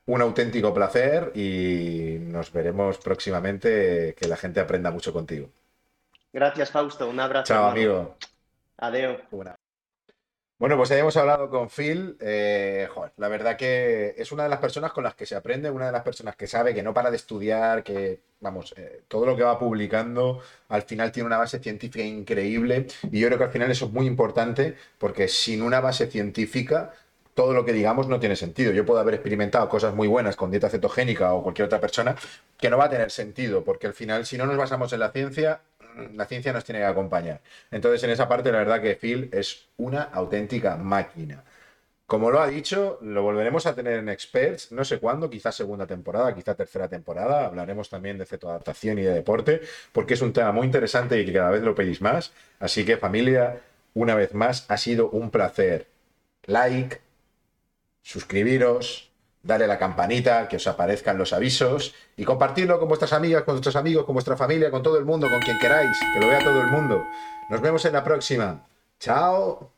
un auténtico placer y nos veremos próximamente. Que la gente aprenda mucho contigo. Gracias, Fausto. Un abrazo. Chao, amigo. Adiós. Bueno, pues hemos hablado con Phil. Eh, la verdad que es una de las personas con las que se aprende, una de las personas que sabe que no para de estudiar, que, vamos, eh, todo lo que va publicando al final tiene una base científica increíble. Y yo creo que al final eso es muy importante porque sin una base científica todo lo que digamos no tiene sentido. Yo puedo haber experimentado cosas muy buenas con dieta cetogénica o cualquier otra persona que no va a tener sentido, porque al final, si no nos basamos en la ciencia, la ciencia nos tiene que acompañar. Entonces, en esa parte, la verdad que Phil es una auténtica máquina. Como lo ha dicho, lo volveremos a tener en Experts, no sé cuándo, quizás segunda temporada, quizás tercera temporada. Hablaremos también de cetoadaptación y de deporte, porque es un tema muy interesante y que cada vez lo pedís más. Así que familia, una vez más, ha sido un placer. Like, suscribiros, darle a la campanita, que os aparezcan los avisos y compartirlo con vuestras amigas, con vuestros amigos, con vuestra familia, con todo el mundo, con quien queráis, que lo vea todo el mundo. Nos vemos en la próxima. Chao.